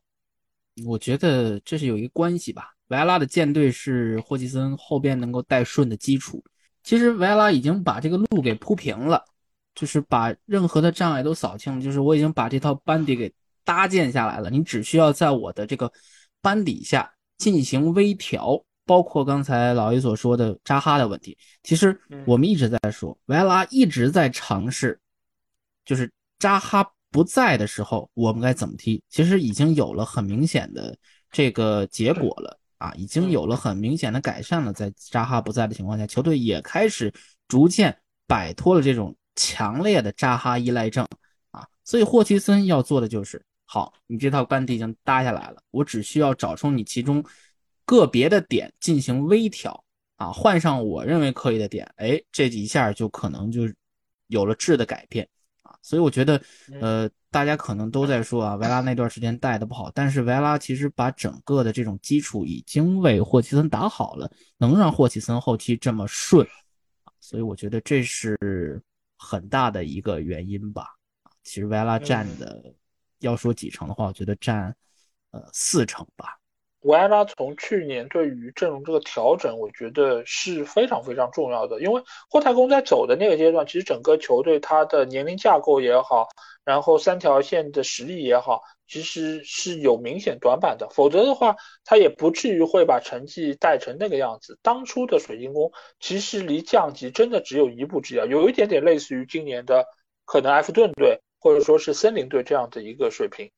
S2: 我觉得这是有一个关系吧。维埃拉的舰队是霍奇森后边能够带顺的基础。其实维埃拉已经把这个路给铺平了，就是把任何的障碍都扫清了，就是我已经把这套班底给搭建下来了。你只需要在我的这个班底下进行微调，包括刚才老爷所说的扎哈的问题。其实我们一直在说，维埃拉一直在尝试，就是扎哈。不在的时候，我们该怎么踢？其实已经有了很明显的这个结果了啊，已经有了很明显的改善了。在扎哈不在的情况下，球队也开始逐渐摆脱了这种强烈的扎哈依赖症啊。所以霍奇森要做的就是：好，你这套班底已经搭下来了，我只需要找出你其中个别的点进行微调啊，换上我认为可以的点，哎，这几下就可能就有了质的改变。所以我觉得，呃，大家可能都在说啊，维拉那段时间带的不好，但是维拉其实把整个的这种基础已经为霍奇森打好了，能让霍奇森后期这么顺，所以我觉得这是很大的一个原因吧。其实维拉占的，要说几成的话，我觉得占，呃，四成吧。
S1: 维埃拉从去年对于阵容这个调整，我觉得是非常非常重要的。因为霍太公在走的那个阶段，其实整个球队他的年龄架构也好，然后三条线的实力也好，其实是有明显短板的。否则的话，他也不至于会把成绩带成那个样子。当初的水晶宫其实离降级真的只有一步之遥，有一点点类似于今年的可能埃弗顿队或者说是森林队这样的一个水平。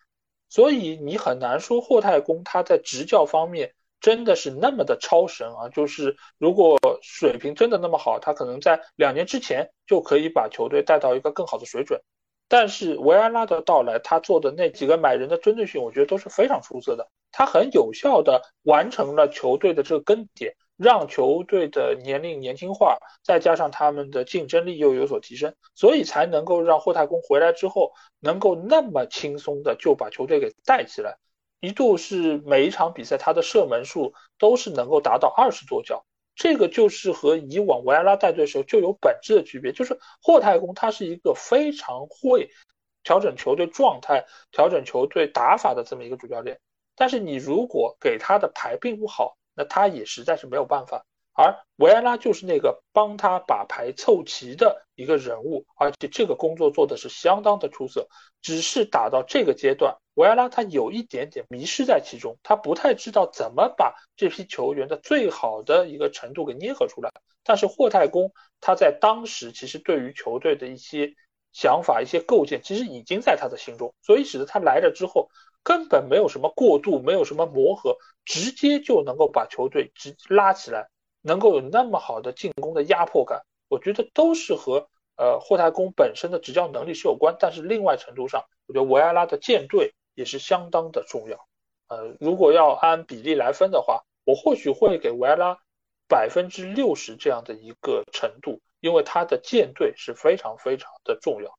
S1: 所以你很难说霍太公他在执教方面真的是那么的超神啊！就是如果水平真的那么好，他可能在两年之前就可以把球队带到一个更好的水准。但是维埃拉的到来，他做的那几个买人的针对性，我觉得都是非常出色的。他很有效的完成了球队的这个更迭。让球队的年龄年轻化，再加上他们的竞争力又有所提升，所以才能够让霍太公回来之后能够那么轻松的就把球队给带起来。一度是每一场比赛他的射门数都是能够达到二十多脚，这个就是和以往维埃拉带队时候就有本质的区别。就是霍太公他是一个非常会调整球队状态、调整球队打法的这么一个主教练，但是你如果给他的牌并不好。那他也实在是没有办法，而维埃拉就是那个帮他把牌凑齐的一个人物，而且这个工作做的是相当的出色。只是打到这个阶段，维埃拉他有一点点迷失在其中，他不太知道怎么把这批球员的最好的一个程度给捏合出来。但是霍太公他在当时其实对于球队的一些想法、一些构建，其实已经在他的心中，所以使得他来了之后。根本没有什么过渡，没有什么磨合，直接就能够把球队直拉起来，能够有那么好的进攻的压迫感，我觉得都是和呃霍太公本身的执教能力是有关。但是另外程度上，我觉得维埃拉的舰队也是相当的重要。呃，如果要按比例来分的话，我或许会给维埃拉百分之六十这样的一个程度，因为他的舰队是非常非常的重要。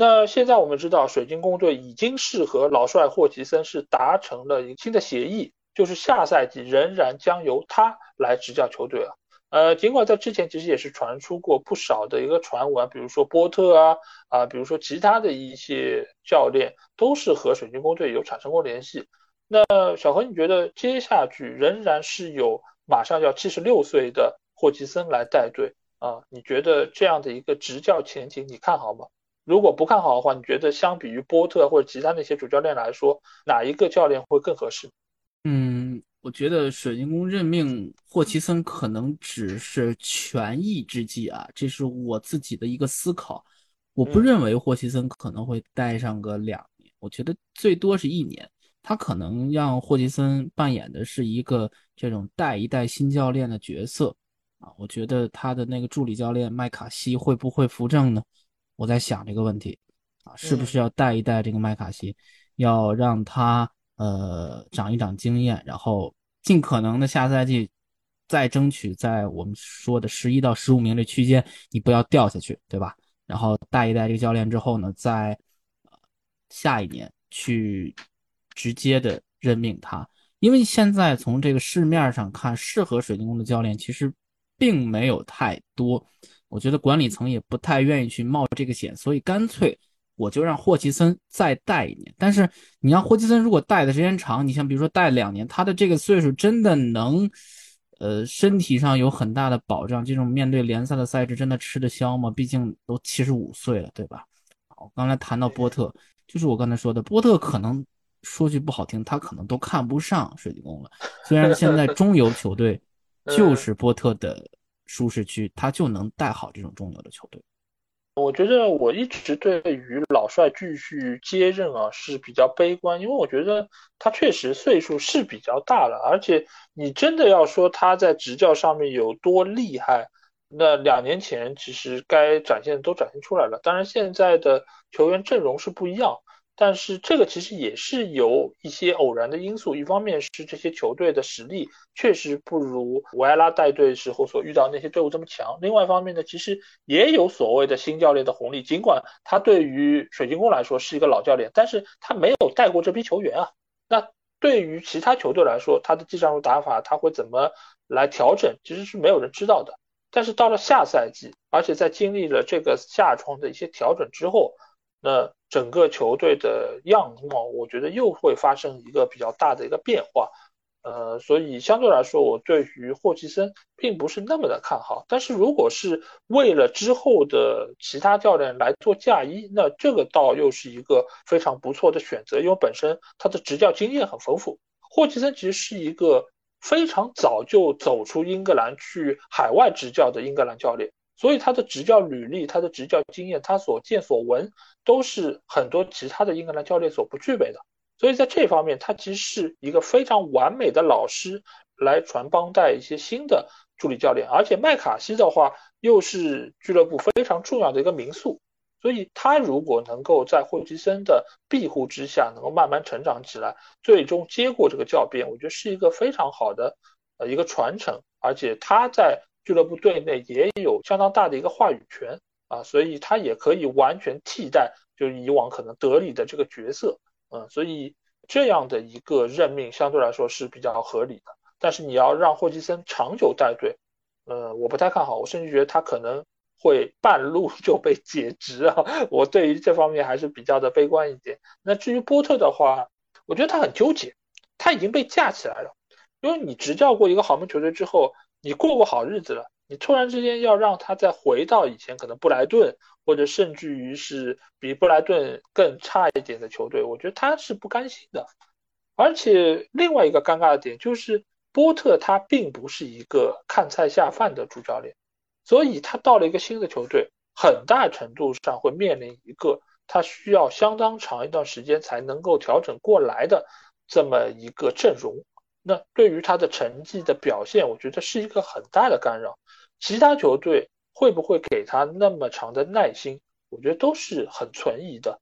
S1: 那现在我们知道，水晶宫队已经是和老帅霍奇森是达成了一个新的协议，就是下赛季仍然将由他来执教球队啊。呃，尽管在之前其实也是传出过不少的一个传闻，比如说波特啊啊，比如说其他的一些教练都是和水晶宫队有产生过联系。那小何，你觉得接下去仍然是有马上要七十六岁的霍奇森来带队啊？你觉得这样的一个执教前景，你看好吗？如果不看好的话，你觉得相比于波特或者其他那些主教练来说，哪一个教练会更合适？
S2: 嗯，我觉得水晶宫任命霍奇森可能只是权宜之计啊，这是我自己的一个思考。我不认为霍奇森可能会待上个两年，我觉得最多是一年。他可能让霍奇森扮演的是一个这种带一带新教练的角色啊，我觉得他的那个助理教练麦卡锡会不会扶正呢？我在想这个问题啊，是不是要带一带这个麦卡锡，要让他呃长一长经验，然后尽可能的下赛季再争取在我们说的十一到十五名这区间，你不要掉下去，对吧？然后带一带这个教练之后呢，在下一年去直接的任命他，因为现在从这个市面上看，适合水晶宫的教练其实。并没有太多，我觉得管理层也不太愿意去冒这个险，所以干脆我就让霍奇森再带一年。但是你让霍奇森如果带的时间长，你像比如说带两年，他的这个岁数真的能，呃，身体上有很大的保障，这种面对联赛的赛制真的吃得消吗？毕竟都七十五岁了，对吧？好，刚才谈到波特，就是我刚才说的，波特可能说句不好听，他可能都看不上水晶宫了。虽然现在中游球队。就是波特的舒适区，他就能带好这种中游的球队。
S1: 我觉得我一直对于老帅继续接任啊是比较悲观，因为我觉得他确实岁数是比较大了，而且你真的要说他在执教上面有多厉害，那两年前其实该展现都展现出来了。当然现在的球员阵容是不一样。但是这个其实也是有一些偶然的因素，一方面是这些球队的实力确实不如维埃拉带队时候所遇到那些队伍这么强，另外一方面呢，其实也有所谓的新教练的红利，尽管他对于水晶宫来说是一个老教练，但是他没有带过这批球员啊。那对于其他球队来说，他的技战术打法他会怎么来调整，其实是没有人知道的。但是到了下赛季，而且在经历了这个夏窗的一些调整之后，那整个球队的样貌，我觉得又会发生一个比较大的一个变化，呃，所以相对来说，我对于霍奇森并不是那么的看好。但是如果是为了之后的其他教练来做嫁衣，那这个倒又是一个非常不错的选择，因为本身他的执教经验很丰富。霍奇森其实是一个非常早就走出英格兰去海外执教的英格兰教练。所以他的执教履历、他的执教经验、他所见所闻，都是很多其他的英格兰教练所不具备的。所以在这方面，他其实是一个非常完美的老师，来传帮带一些新的助理教练。而且麦卡锡的话，又是俱乐部非常重要的一个名宿，所以他如果能够在霍奇森的庇护之下，能够慢慢成长起来，最终接过这个教鞭，我觉得是一个非常好的呃一个传承。而且他在。俱乐部队内也有相当大的一个话语权啊，所以他也可以完全替代就是以往可能德里的这个角色，嗯，所以这样的一个任命相对来说是比较合理的。但是你要让霍奇森长久带队，呃，我不太看好，我甚至觉得他可能会半路 就被解职啊。我对于这方面还是比较的悲观一点。那至于波特的话，我觉得他很纠结，他已经被架起来了，因为你执教过一个豪门球队之后。你过过好日子了，你突然之间要让他再回到以前可能布莱顿，或者甚至于是比布莱顿更差一点的球队，我觉得他是不甘心的。而且另外一个尴尬的点就是，波特他并不是一个看菜下饭的主教练，所以他到了一个新的球队，很大程度上会面临一个他需要相当长一段时间才能够调整过来的这么一个阵容。那对于他的成绩的表现，我觉得是一个很大的干扰。其他球队会不会给他那么长的耐心，我觉得都是很存疑的。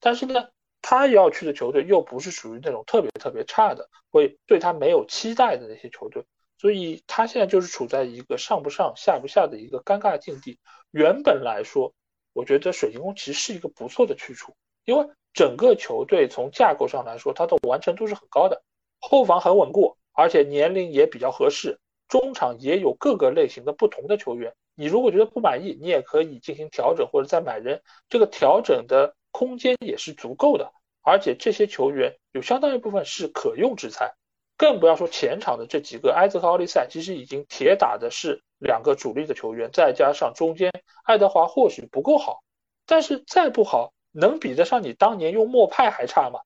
S1: 但是呢，他要去的球队又不是属于那种特别特别差的，会对他没有期待的那些球队，所以他现在就是处在一个上不上下不下的一个尴尬境地。原本来说，我觉得水晶宫其实是一个不错的去处，因为整个球队从架构上来说，它的完成度是很高的。后防很稳固，而且年龄也比较合适，中场也有各个类型的不同的球员。你如果觉得不满意，你也可以进行调整或者再买人，这个调整的空间也是足够的。而且这些球员有相当一部分是可用之才，更不要说前场的这几个埃泽和奥利塞，其实已经铁打的是两个主力的球员，再加上中间爱德华或许不够好，但是再不好，能比得上你当年用莫派还差吗？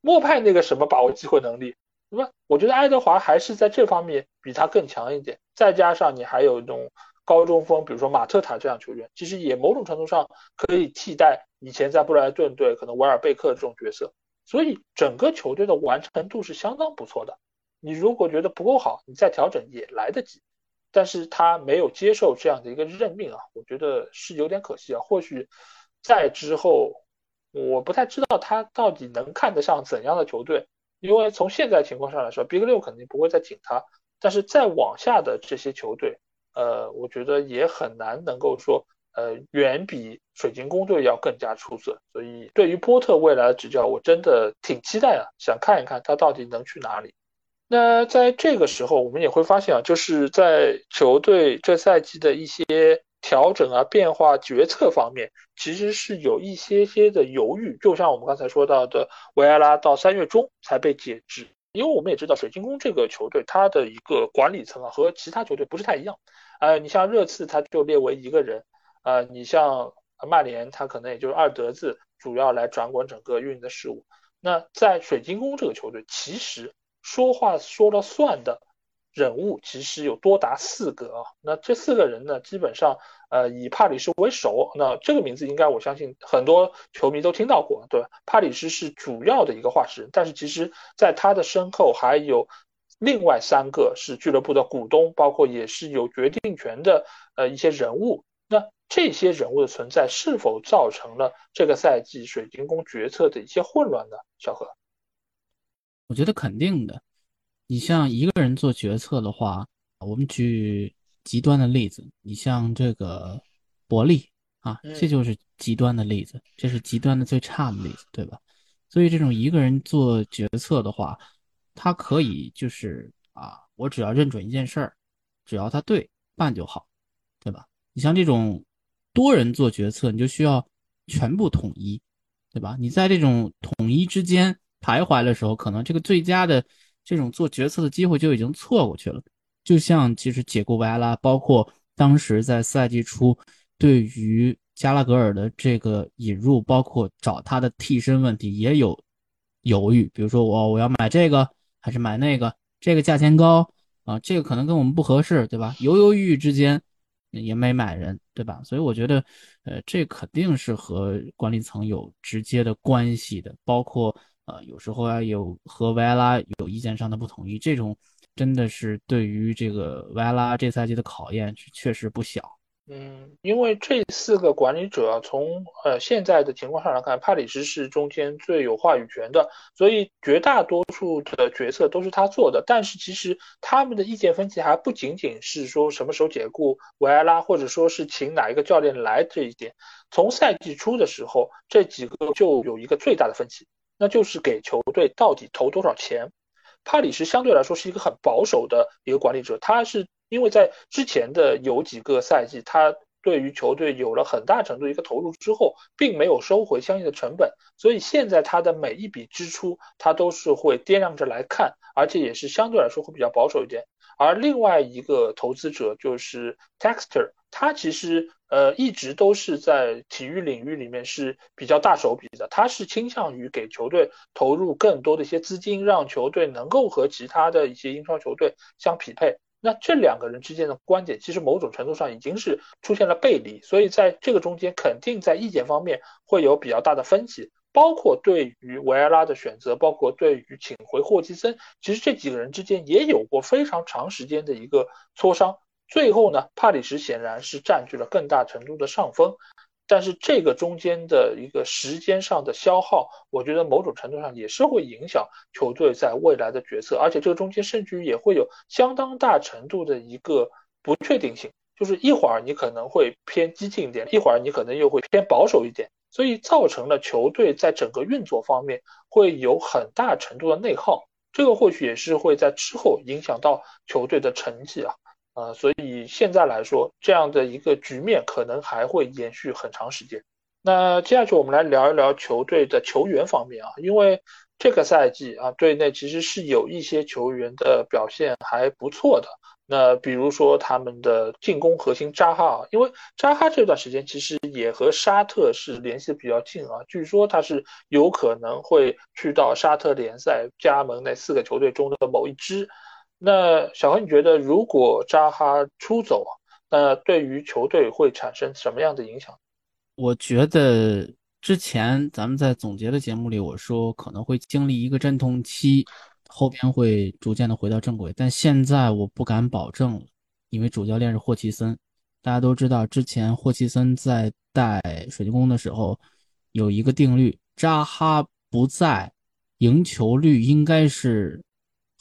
S1: 莫派那个什么把握机会能力？那么我觉得爱德华还是在这方面比他更强一点，再加上你还有一种高中锋，比如说马特塔这样球员，其实也某种程度上可以替代以前在布莱顿队可能维尔贝克这种角色，所以整个球队的完成度是相当不错的。你如果觉得不够好，你再调整也来得及。但是他没有接受这样的一个任命啊，我觉得是有点可惜啊。或许在之后，我不太知道他到底能看得上怎样的球队，因为从现在情况上来说，Big 六肯定不会再请他，但是再往下的这些球队，呃，我觉得也很难能够说，呃，远比水晶宫队要更加出色。所以对于波特未来的执教，我真的挺期待的，想看一看他到底能去哪里。那在这个时候，我们也会发现啊，就是在球队这赛季的一些调整啊、变化、决策方面，其实是有一些些的犹豫。就像我们刚才说到的，维埃拉到三月中才被解职，因为我们也知道水晶宫这个球队，它的一个管理层啊和其他球队不是太一样。呃，你像热刺，他就列为一个人；呃，你像曼联，他可能也就是二德子主要来掌管整个运营的事务。那在水晶宫这个球队，其实。说话说了算的人物其实有多达四个啊，那这四个人呢，基本上呃以帕里斯为首，那这个名字应该我相信很多球迷都听到过，对？帕里斯是主要的一个话事人，但是其实在他的身后还有另外三个是俱乐部的股东，包括也是有决定权的呃一些人物。那这些人物的存在是否造成了这个赛季水晶宫决策的一些混乱呢？小何？
S2: 我觉得肯定的，你像一个人做决策的话，我们举极端的例子，你像这个伯利啊，这就是极端的例子，这是极端的最差的例子，对吧？所以这种一个人做决策的话，他可以就是啊，我只要认准一件事儿，只要他对办就好，对吧？你像这种多人做决策，你就需要全部统一，对吧？你在这种统一之间。徘徊的时候，可能这个最佳的这种做决策的机会就已经错过去了。就像其实解雇维埃拉，包括当时在赛季初对于加拉格尔的这个引入，包括找他的替身问题也有犹豫。比如说我我要买这个还是买那个，这个价钱高啊，这个可能跟我们不合适，对吧？犹犹豫豫之间也没买人，对吧？所以我觉得，呃，这肯定是和管理层有直接的关系的，包括。呃，有时候啊，有和维埃拉有意见上的不统一，这种真的是对于这个维埃拉这赛季的考验确实不小。
S1: 嗯，因为这四个管理者从呃现在的情况上来看，帕里什是中间最有话语权的，所以绝大多数的决策都是他做的。但是其实他们的意见分歧还不仅仅是说什么时候解雇维埃拉，或者说是请哪一个教练来这一点。从赛季初的时候，这几个就有一个最大的分歧。那就是给球队到底投多少钱？帕里什相对来说是一个很保守的一个管理者，他是因为在之前的有几个赛季，他对于球队有了很大程度一个投入之后，并没有收回相应的成本，所以现在他的每一笔支出，他都是会掂量着来看，而且也是相对来说会比较保守一点。而另外一个投资者就是 Texter。他其实呃一直都是在体育领域里面是比较大手笔的，他是倾向于给球队投入更多的一些资金，让球队能够和其他的一些英超球队相匹配。那这两个人之间的观点，其实某种程度上已经是出现了背离，所以在这个中间肯定在意见方面会有比较大的分歧，包括对于维埃拉的选择，包括对于请回霍奇森，其实这几个人之间也有过非常长时间的一个磋商。最后呢，帕里什显然是占据了更大程度的上风，但是这个中间的一个时间上的消耗，我觉得某种程度上也是会影响球队在未来的决策，而且这个中间甚至于也会有相当大程度的一个不确定性，就是一会儿你可能会偏激进一点，一会儿你可能又会偏保守一点，所以造成了球队在整个运作方面会有很大程度的内耗，这个或许也是会在之后影响到球队的成绩啊。呃，所以现在来说，这样的一个局面可能还会延续很长时间。那接下去我们来聊一聊球队的球员方面啊，因为这个赛季啊，队内其实是有一些球员的表现还不错的。那比如说他们的进攻核心扎哈啊，因为扎哈这段时间其实也和沙特是联系的比较近啊，据说他是有可能会去到沙特联赛加盟那四个球队中的某一支。那小何，你觉得如果扎哈出走，那对于球队会产生什么样的影响？
S2: 我觉得之前咱们在总结的节目里，我说可能会经历一个阵痛期，后边会逐渐的回到正轨。但现在我不敢保证，因为主教练是霍奇森。大家都知道，之前霍奇森在带水晶宫的时候，有一个定律：扎哈不在，赢球率应该是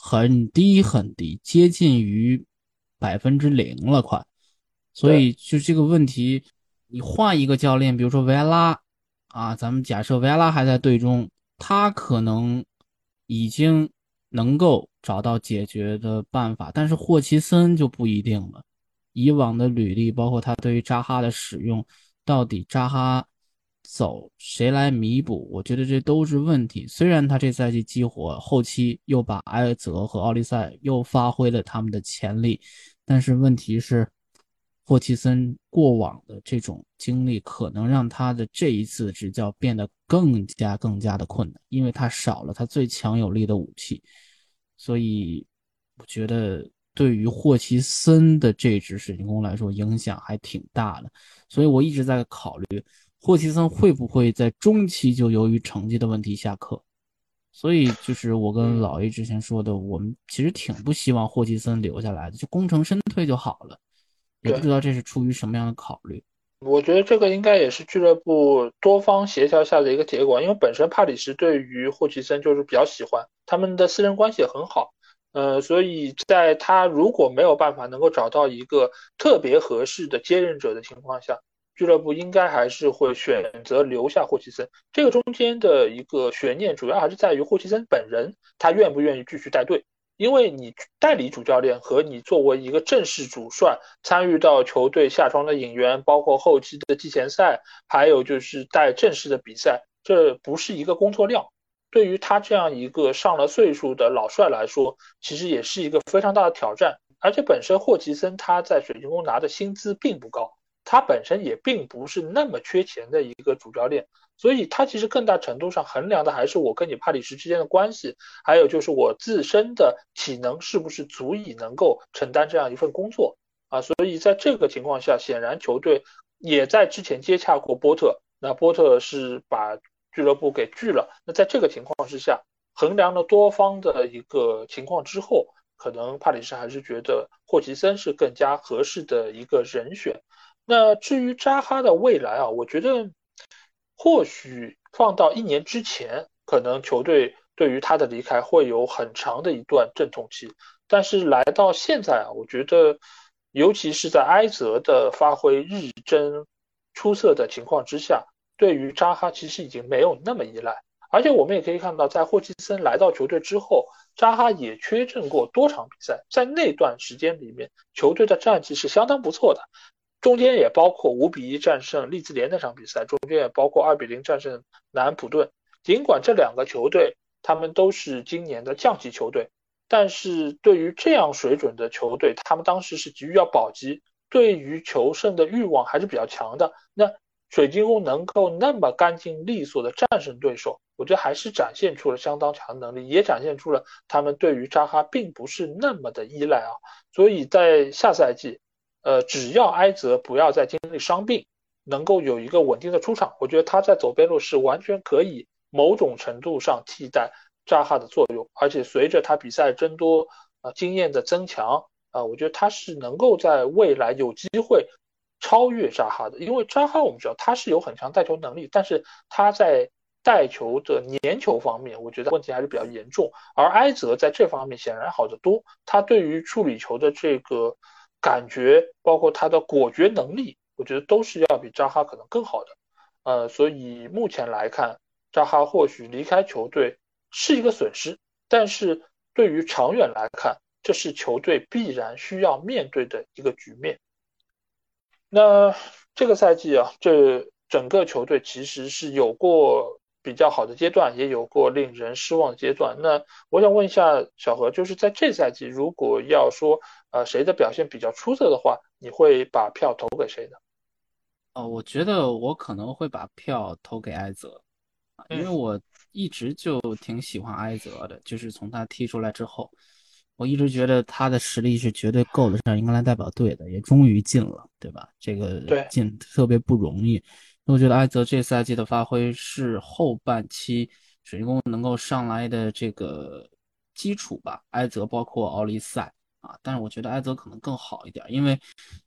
S2: 很低很低，接近于百分之零了，快。所以就这个问题，你换一个教练，比如说维埃拉，啊，咱们假设维埃拉还在队中，他可能已经能够找到解决的办法，但是霍奇森就不一定了。以往的履历，包括他对于扎哈的使用，到底扎哈走谁来弥补？我觉得这都是问题。虽然他这赛季激活，后期又把埃泽和奥利塞又发挥了他们的潜力，但是问题是，霍奇森过往的这种经历，可能让他的这一次执教变得更加更加的困难，因为他少了他最强有力的武器，所以我觉得。对于霍奇森的这支水晶宫来说，影响还挺大的，所以我一直在考虑霍奇森会不会在中期就由于成绩的问题下课。所以就是我跟老 A 之前说的，我们其实挺不希望霍奇森留下来的，就功成身退就好了。也不知道这是出于什么样的考虑。
S1: 我觉得这个应该也是俱乐部多方协调下的一个结果，因为本身帕里什对于霍奇森就是比较喜欢，他们的私人关系也很好。呃，所以在他如果没有办法能够找到一个特别合适的接任者的情况下，俱乐部应该还是会选择留下霍奇森。这个中间的一个悬念，主要还是在于霍奇森本人，他愿不愿意继续带队。因为你代理主教练和你作为一个正式主帅，参与到球队下窗的引援，包括后期的季前赛，还有就是带正式的比赛，这不是一个工作量。对于他这样一个上了岁数的老帅来说，其实也是一个非常大的挑战。而且本身霍奇森他在水晶宫拿的薪资并不高，他本身也并不是那么缺钱的一个主教练，所以他其实更大程度上衡量的还是我跟你帕里什之间的关系，还有就是我自身的体能是不是足以能够承担这样一份工作啊。所以在这个情况下，显然球队也在之前接洽过波特，那波特是把。俱乐部给拒了，那在这个情况之下，衡量了多方的一个情况之后，可能帕里什还是觉得霍奇森是更加合适的一个人选。那至于扎哈的未来啊，我觉得或许放到一年之前，可能球队对于他的离开会有很长的一段阵痛期。但是来到现在啊，我觉得，尤其是在埃泽的发挥日臻出色的情况之下。对于扎哈其实已经没有那么依赖，而且我们也可以看到，在霍奇森来到球队之后，扎哈也缺阵过多场比赛，在那段时间里面，球队的战绩是相当不错的，中间也包括五比一战胜利兹联那场比赛，中间也包括二比零战胜南安普顿。尽管这两个球队他们都是今年的降级球队，但是对于这样水准的球队，他们当时是急于要保级，对于求胜的欲望还是比较强的。那水晶宫能够那么干净利索的战胜对手，我觉得还是展现出了相当强的能力，也展现出了他们对于扎哈并不是那么的依赖啊。所以在下赛季，呃，只要埃泽不要再经历伤病，能够有一个稳定的出场，我觉得他在走边路是完全可以某种程度上替代扎哈的作用。而且随着他比赛增多，啊，经验的增强，啊，我觉得他是能够在未来有机会。超越扎哈的，因为扎哈我们知道他是有很强带球能力，但是他在带球的粘球方面，我觉得问题还是比较严重。而埃泽在这方面显然好得多，他对于处理球的这个感觉，包括他的果决能力，我觉得都是要比扎哈可能更好的。呃，所以目前来看，扎哈或许离开球队是一个损失，但是对于长远来看，这是球队必然需要面对的一个局面。那这个赛季啊，这整个球队其实是有过比较好的阶段，也有过令人失望的阶段。那我想问一下小何，就是在这赛季，如果要说呃谁的表现比较出色的话，你会把票投给谁呢？
S2: 哦，我觉得我可能会把票投给埃泽，因为我一直就挺喜欢埃泽的，就是从他踢出来之后。我一直觉得他的实力是绝对够得上英格兰代表队的，也终于进了，对吧？这个进特别不容易。我觉得埃泽这赛季的发挥是后半期水晶宫能够上来的这个基础吧。埃泽包括奥利塞啊，但是我觉得埃泽可能更好一点，因为，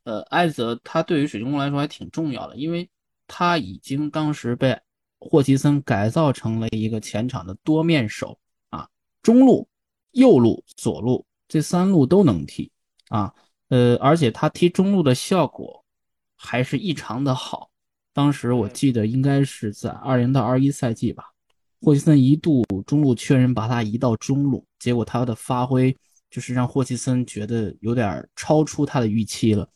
S2: 呃，埃泽他对于水晶宫来说还挺重要的，因为他已经当时被霍奇森改造成了一个前场的多面手啊，中路、右路、左路这三路都能踢啊，呃，而且他踢中路的效果还是异常的好。当时我记得应该是在二零到二一赛季吧，霍奇森一度中路缺人，把他移到中路，结果他的发挥。就是让霍奇森觉得有点超出他的预期了，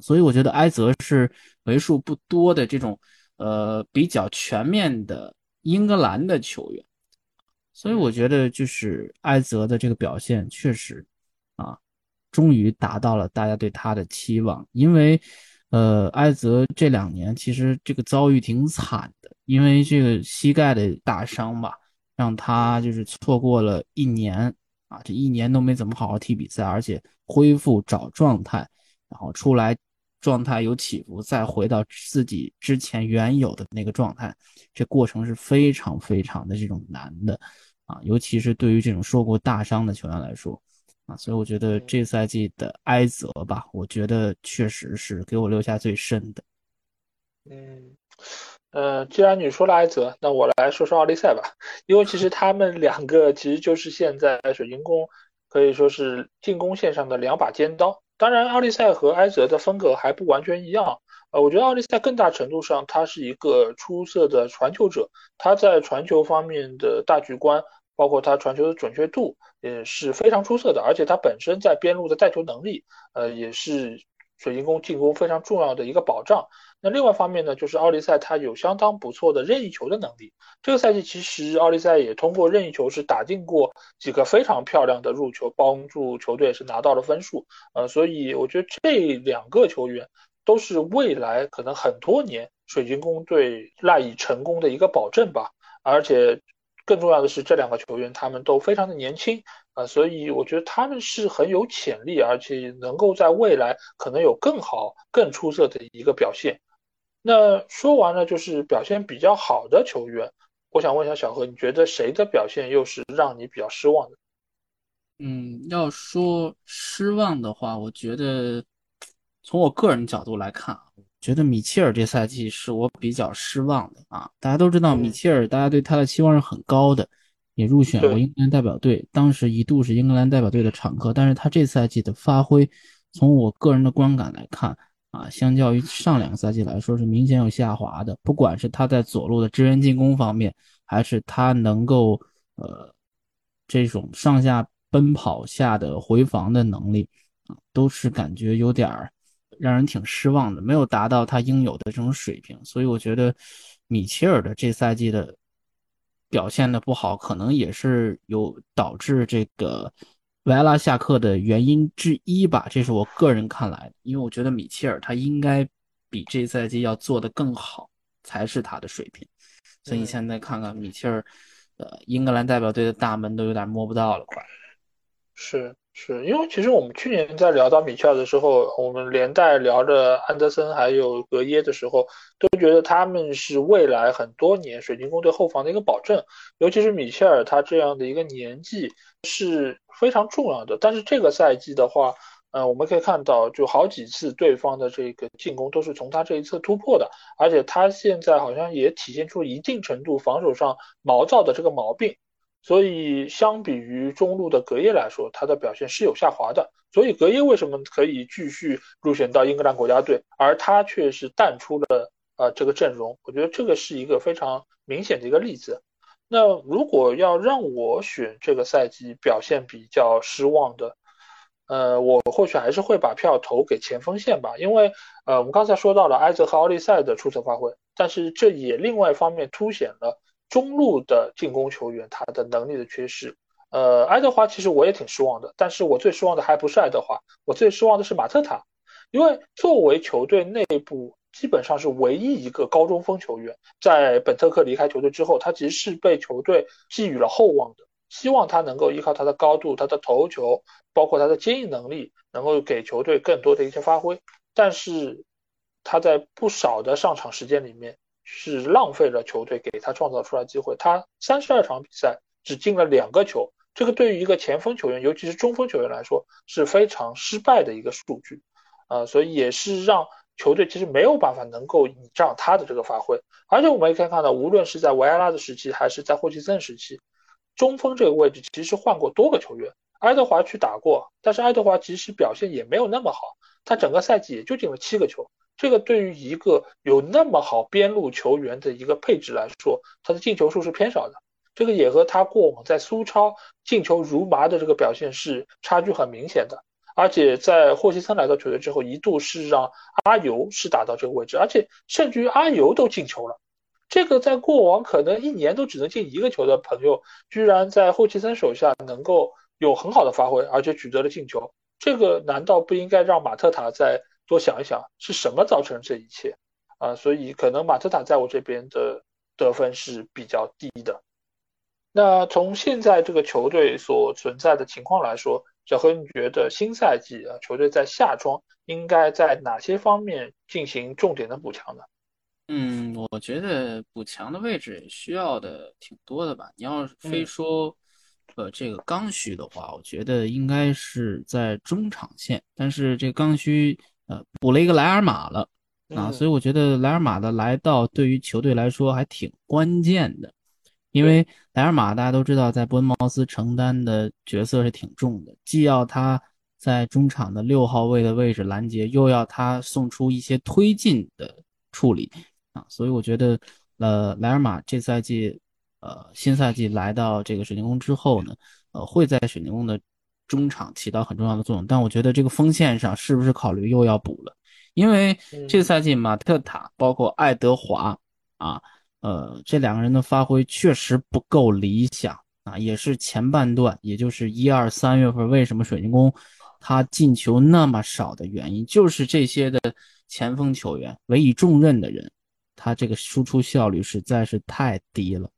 S2: 所以我觉得埃泽是为数不多的这种呃比较全面的英格兰的球员，所以我觉得就是埃泽的这个表现确实啊，终于达到了大家对他的期望，因为呃埃泽这两年其实这个遭遇挺惨的，因为这个膝盖的大伤吧，让他就是错过了一年。啊，这一年都没怎么好好踢比赛，而且恢复找状态，然后出来状态有起伏，再回到自己之前原有的那个状态，这过程是非常非常的这种难的啊，尤其是对于这种受过大伤的球员来说啊，所以我觉得这赛季的埃泽吧，我觉得确实是给我留下最深的。
S1: 嗯。呃，既然你说了埃泽，那我来说说奥利赛吧。因为其实他们两个其实就是现在水晶宫可以说是进攻线上的两把尖刀。当然，奥利赛和埃泽的风格还不完全一样。呃，我觉得奥利赛更大程度上他是一个出色的传球者，他在传球方面的大局观，包括他传球的准确度也是非常出色的。而且他本身在边路的带球能力，呃，也是水晶宫进攻非常重要的一个保障。那另外方面呢，就是奥利赛他有相当不错的任意球的能力。这个赛季其实奥利赛也通过任意球是打进过几个非常漂亮的入球，帮助球队是拿到了分数。呃，所以我觉得这两个球员都是未来可能很多年水晶宫队赖以成功的一个保证吧。而且更重要的是，这两个球员他们都非常的年轻啊，所以我觉得他们是很有潜力，而且能够在未来可能有更好、更出色的一个表现。那说完了，就是表现比较好的球员，我想问一下小何，你觉得谁的表现又是让你比较失望的？
S2: 嗯，要说失望的话，我觉得从我个人角度来看啊，觉得米切尔这赛季是我比较失望的啊。大家都知道米切尔，大家对他的期望是很高的，也入选过英格兰代表队，当时一度是英格兰代表队的常客，但是他这赛季的发挥，从我个人的观感来看。啊，相较于上两个赛季来说是明显有下滑的。不管是他在左路的支援进攻方面，还是他能够呃这种上下奔跑下的回防的能力啊，都是感觉有点儿让人挺失望的，没有达到他应有的这种水平。所以我觉得米切尔的这赛季的表现的不好，可能也是有导致这个。维埃拉下课的原因之一吧，这是我个人看来，因为我觉得米切尔他应该比这赛季要做得更好，才是他的水平。所以你现在看看米切尔，呃，英格兰代表队的大门都有点摸不到了，快。
S1: 是是，因为其实我们去年在聊到米切尔的时候，我们连带聊着安德森还有格耶的时候，都觉得他们是未来很多年水晶宫队后防的一个保证，尤其是米切尔他这样的一个年纪是。非常重要的，但是这个赛季的话，呃，我们可以看到，就好几次对方的这个进攻都是从他这一侧突破的，而且他现在好像也体现出一定程度防守上毛躁的这个毛病，所以相比于中路的格耶来说，他的表现是有下滑的。所以格耶为什么可以继续入选到英格兰国家队，而他却是淡出了呃这个阵容？我觉得这个是一个非常明显的一个例子。那如果要让我选这个赛季表现比较失望的，呃，我或许还是会把票投给前锋线吧，因为呃，我们刚才说到了埃泽和奥利赛的出色发挥，但是这也另外一方面凸显了中路的进攻球员他的能力的缺失。呃，爱德华其实我也挺失望的，但是我最失望的还不是爱德华，我最失望的是马特塔，因为作为球队内部。基本上是唯一一个高中锋球员，在本特克离开球队之后，他其实是被球队寄予了厚望的，希望他能够依靠他的高度、他的头球，包括他的接应能力，能够给球队更多的一些发挥。但是他在不少的上场时间里面是浪费了球队给他创造出来机会，他三十二场比赛只进了两个球，这个对于一个前锋球员，尤其是中锋球员来说是非常失败的一个数据，呃，所以也是让球队其实没有办法能够倚仗他的这个发挥。而且我们也可以看到，无论是在维埃拉的时期，还是在霍奇森时期，中锋这个位置其实换过多个球员，爱德华去打过，但是爱德华其实表现也没有那么好，他整个赛季也就进了七个球。这个对于一个有那么好边路球员的一个配置来说，他的进球数是偏少的。这个也和他过往在苏超进球如麻的这个表现是差距很明显的。而且在霍奇森来到球队之后，一度是让阿尤是打到这个位置，而且甚至于阿尤都进球了。这个在过往可能一年都只能进一个球的朋友，居然在霍奇森手下能够有很好的发挥，而且取得了进球。这个难道不应该让马特塔在？多想一想是什么造成这一切啊？所以可能马特塔在我这边的得分是比较低的。那从现在这个球队所存在的情况来说，小何，你觉得新赛季啊，球队在夏窗应该在哪些方面进行重点的补强呢？
S2: 嗯，我觉得补强的位置需要的挺多的吧。你要非说呃这个刚需的话，我觉得应该是在中场线，但是这刚需。呃，补了一个莱尔马了啊，所以我觉得莱尔马的来到对于球队来说还挺关键的，因为莱尔马大家都知道在伯恩茅斯承担的角色是挺重的，既要他在中场的六号位的位置拦截，又要他送出一些推进的处理啊，所以我觉得呃莱尔马这赛季呃新赛季来到这个水晶宫之后呢，呃会在水晶宫的。中场起到很重要的作用，但我觉得这个锋线上是不是考虑又要补了？因为这个赛季马特塔包括爱德华啊，呃，这两个人的发挥确实不够理想啊，也是前半段，也就是一二三月份，为什么水晶宫他进球那么少的原因，就是这些的前锋球员委以重任的人，他这个输出效率实在是太低了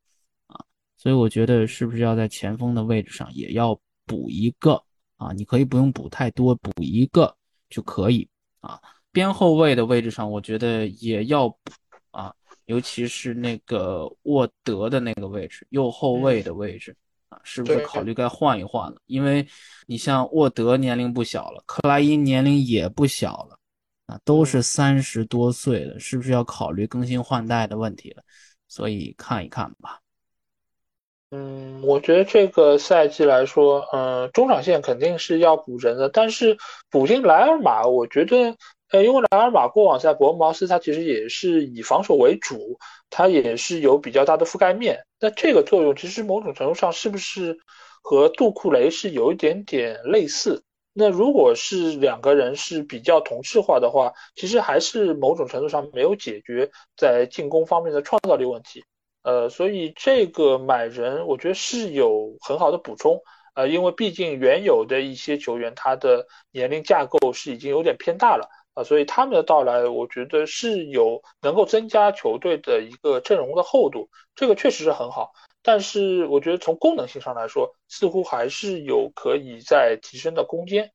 S2: 啊，所以我觉得是不是要在前锋的位置上也要。补一个啊，你可以不用补太多，补一个就可以啊。边后卫的位置上，我觉得也要补啊，尤其是那个沃德的那个位置，右后卫的位置啊，是不是考虑该换一换了？因为你像沃德年龄不小了，克莱因年龄也不小了啊，都是三十多岁了，是不是要考虑更新换代的问题了？所以看一看吧。
S1: 嗯，我觉得这个赛季来说，嗯，中场线肯定是要补人的，但是补进莱尔马，我觉得，呃，因为莱尔马过往在伯恩茅斯，他其实也是以防守为主，他也是有比较大的覆盖面。那这个作用其实某种程度上是不是和杜库雷是有一点点类似？那如果是两个人是比较同质化的话，其实还是某种程度上没有解决在进攻方面的创造力问题。呃，所以这个买人，我觉得是有很好的补充，呃，因为毕竟原有的一些球员，他的年龄架构是已经有点偏大了，啊，所以他们的到来，我觉得是有能够增加球队的一个阵容的厚度，这个确实是很好。但是我觉得从功能性上来说，似乎还是有可以再提升的空间。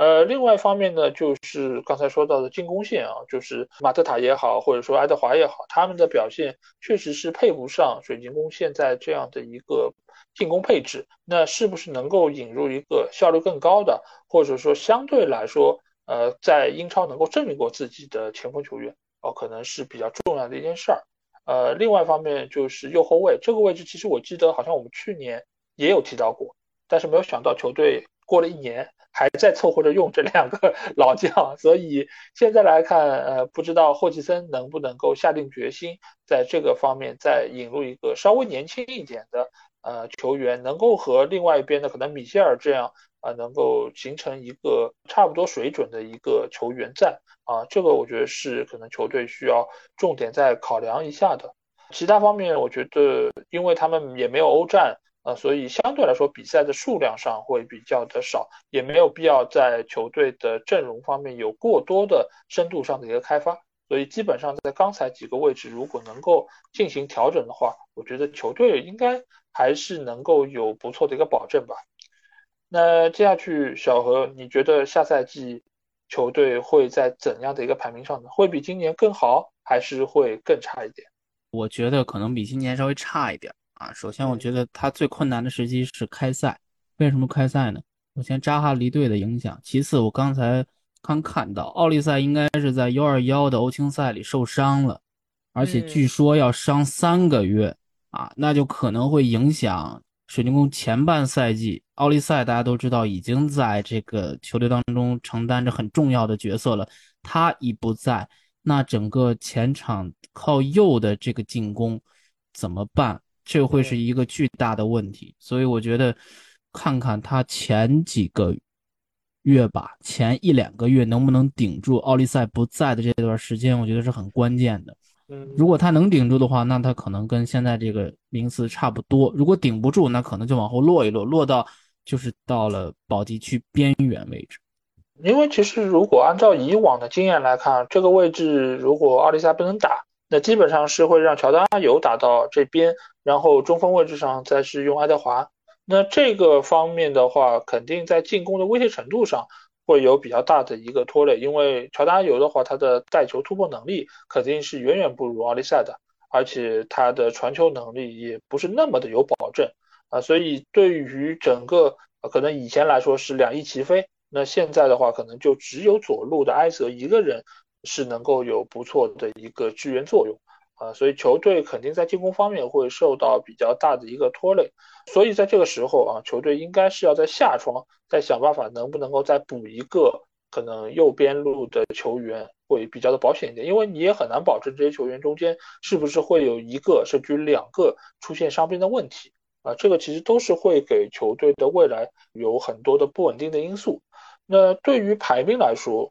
S1: 呃，另外一方面呢，就是刚才说到的进攻线啊，就是马特塔也好，或者说爱德华也好，他们的表现确实是配不上水晶宫现在这样的一个进攻配置。那是不是能够引入一个效率更高的，或者说相对来说，呃，在英超能够证明过自己的前锋球员，哦，可能是比较重要的一件事儿。呃，另外一方面就是右后卫这个位置，其实我记得好像我们去年也有提到过，但是没有想到球队过了一年。还在凑合着用这两个 老将，所以现在来看，呃，不知道霍奇森能不能够下定决心，在这个方面再引入一个稍微年轻一点的呃球员，能够和另外一边的可能米歇尔这样啊，能够形成一个差不多水准的一个球员在啊，这个我觉得是可能球队需要重点再考量一下的。其他方面，我觉得因为他们也没有欧战。啊，所以相对来说，比赛的数量上会比较的少，也没有必要在球队的阵容方面有过多的深度上的一个开发。所以基本上在刚才几个位置，如果能够进行调整的话，我觉得球队应该还是能够有不错的一个保证吧。那接下去，小何，你觉得下赛季球队会在怎样的一个排名上呢？会比今年更好，还是会更差一点？
S2: 我觉得可能比今年稍微差一点。啊，首先我觉得他最困难的时机是开赛为什么开赛呢？首先扎哈离队的影响，其次我刚才刚看到奥利赛应该是在幺二幺的欧青赛里受伤了，而且据说要伤三个月啊，那就可能会影响水晶宫前半赛季。奥利赛大家都知道已经在这个球队当中承担着很重要的角色了，他一不在，那整个前场靠右的这个进攻怎么办？这会是一个巨大的问题。所以我觉得。看看他前几个月吧，前一两个月能不能顶住奥利赛不在的这段时间，我觉得是很关键的。
S1: 嗯，
S2: 如果他能顶住的话，那他可能跟现在这个名次差不多；如果顶不住，那可能就往后落一落，落到就是到了保级区边缘位置。
S1: 因为其实如果按照以往的经验来看，这个位置如果奥利赛不能打，那基本上是会让乔丹阿尤打到这边，然后中锋位置上再是用爱德华。那这个方面的话，肯定在进攻的威胁程度上会有比较大的一个拖累，因为乔丹阿尤的话，他的带球突破能力肯定是远远不如奥利赛的，而且他的传球能力也不是那么的有保证啊，所以对于整个可能以前来说是两翼齐飞，那现在的话可能就只有左路的埃泽一个人是能够有不错的一个支援作用。啊，所以球队肯定在进攻方面会受到比较大的一个拖累，所以在这个时候啊，球队应该是要在下窗再想办法，能不能够再补一个可能右边路的球员会比较的保险一点，因为你也很难保证这些球员中间是不是会有一个甚至两个出现伤病的问题啊，这个其实都是会给球队的未来有很多的不稳定的因素。那对于排名来说，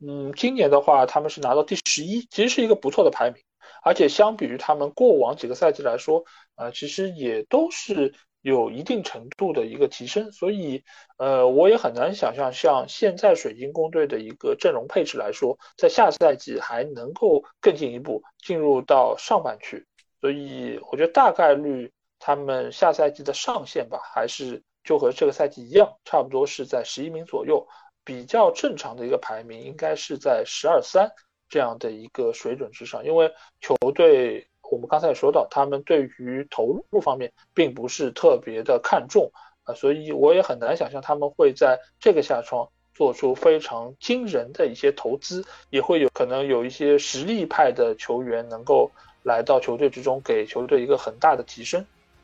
S1: 嗯，今年的话他们是拿到第十一，其实是一个不错的排名。而且相比于他们过往几个赛季来说，呃，其实也都是有一定程度的一个提升，所以，呃，我也很难想象像现在水晶宫队的一个阵容配置来说，在下赛季还能够更进一步进入到上半区，所以我觉得大概率他们下赛季的上限吧，还是就和这个赛季一样，差不多是在十一名左右，比较正常的一个排名应该是在十二三。这样的一个水准之上，因为球队我们刚才也说到，他们对于投入方面并不是特别的看重啊，所以我也很难想象他们会在这个下窗做出非常惊人的一些投资，也会有可能有一些实力派的球员能够来到球队之中，给球队一个很大的提升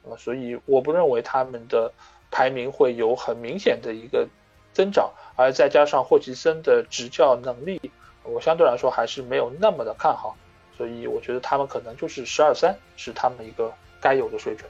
S1: 啊，所以我不认为他们的排名会有很明显的一个增长，而再加上霍奇森的执教能力。我相对来说还是没有那么的看好，所以我觉得他们可能就是十二三是他们一个该有的水准。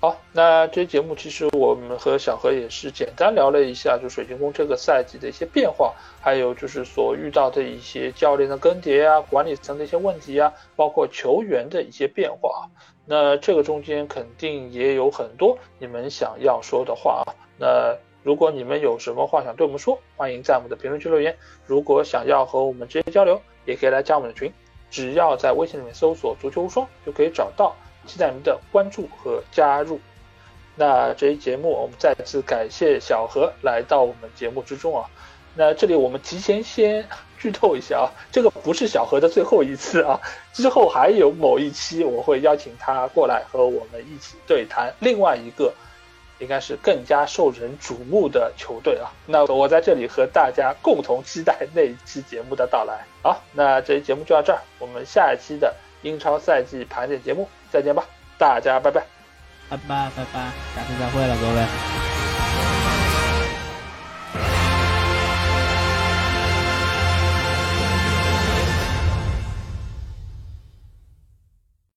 S1: 好，那这节目其实我们和小何也是简单聊了一下，就水晶宫这个赛季的一些变化，还有就是所遇到的一些教练的更迭啊，管理层的一些问题啊，包括球员的一些变化。那这个中间肯定也有很多你们想要说的话啊，那。如果你们有什么话想对我们说，欢迎在我们的评论区留言。如果想要和我们直接交流，也可以来加我们的群，只要在微信里面搜索“足球无双”就可以找到。期待您的关注和加入。那这一节目我们再次感谢小何来到我们节目之中啊。那这里我们提前先剧透一下啊，这个不是小何的最后一次啊，之后还有某一期我会邀请他过来和我们一起对谈另外一个。应该是更加受人瞩目的球队啊！那我在这里和大家共同期待那一期节目的到来。好，那这期节目就到这儿，我们下一期的英超赛季盘点节目再见吧，大家拜拜，
S2: 拜拜拜拜，下次再会了各位。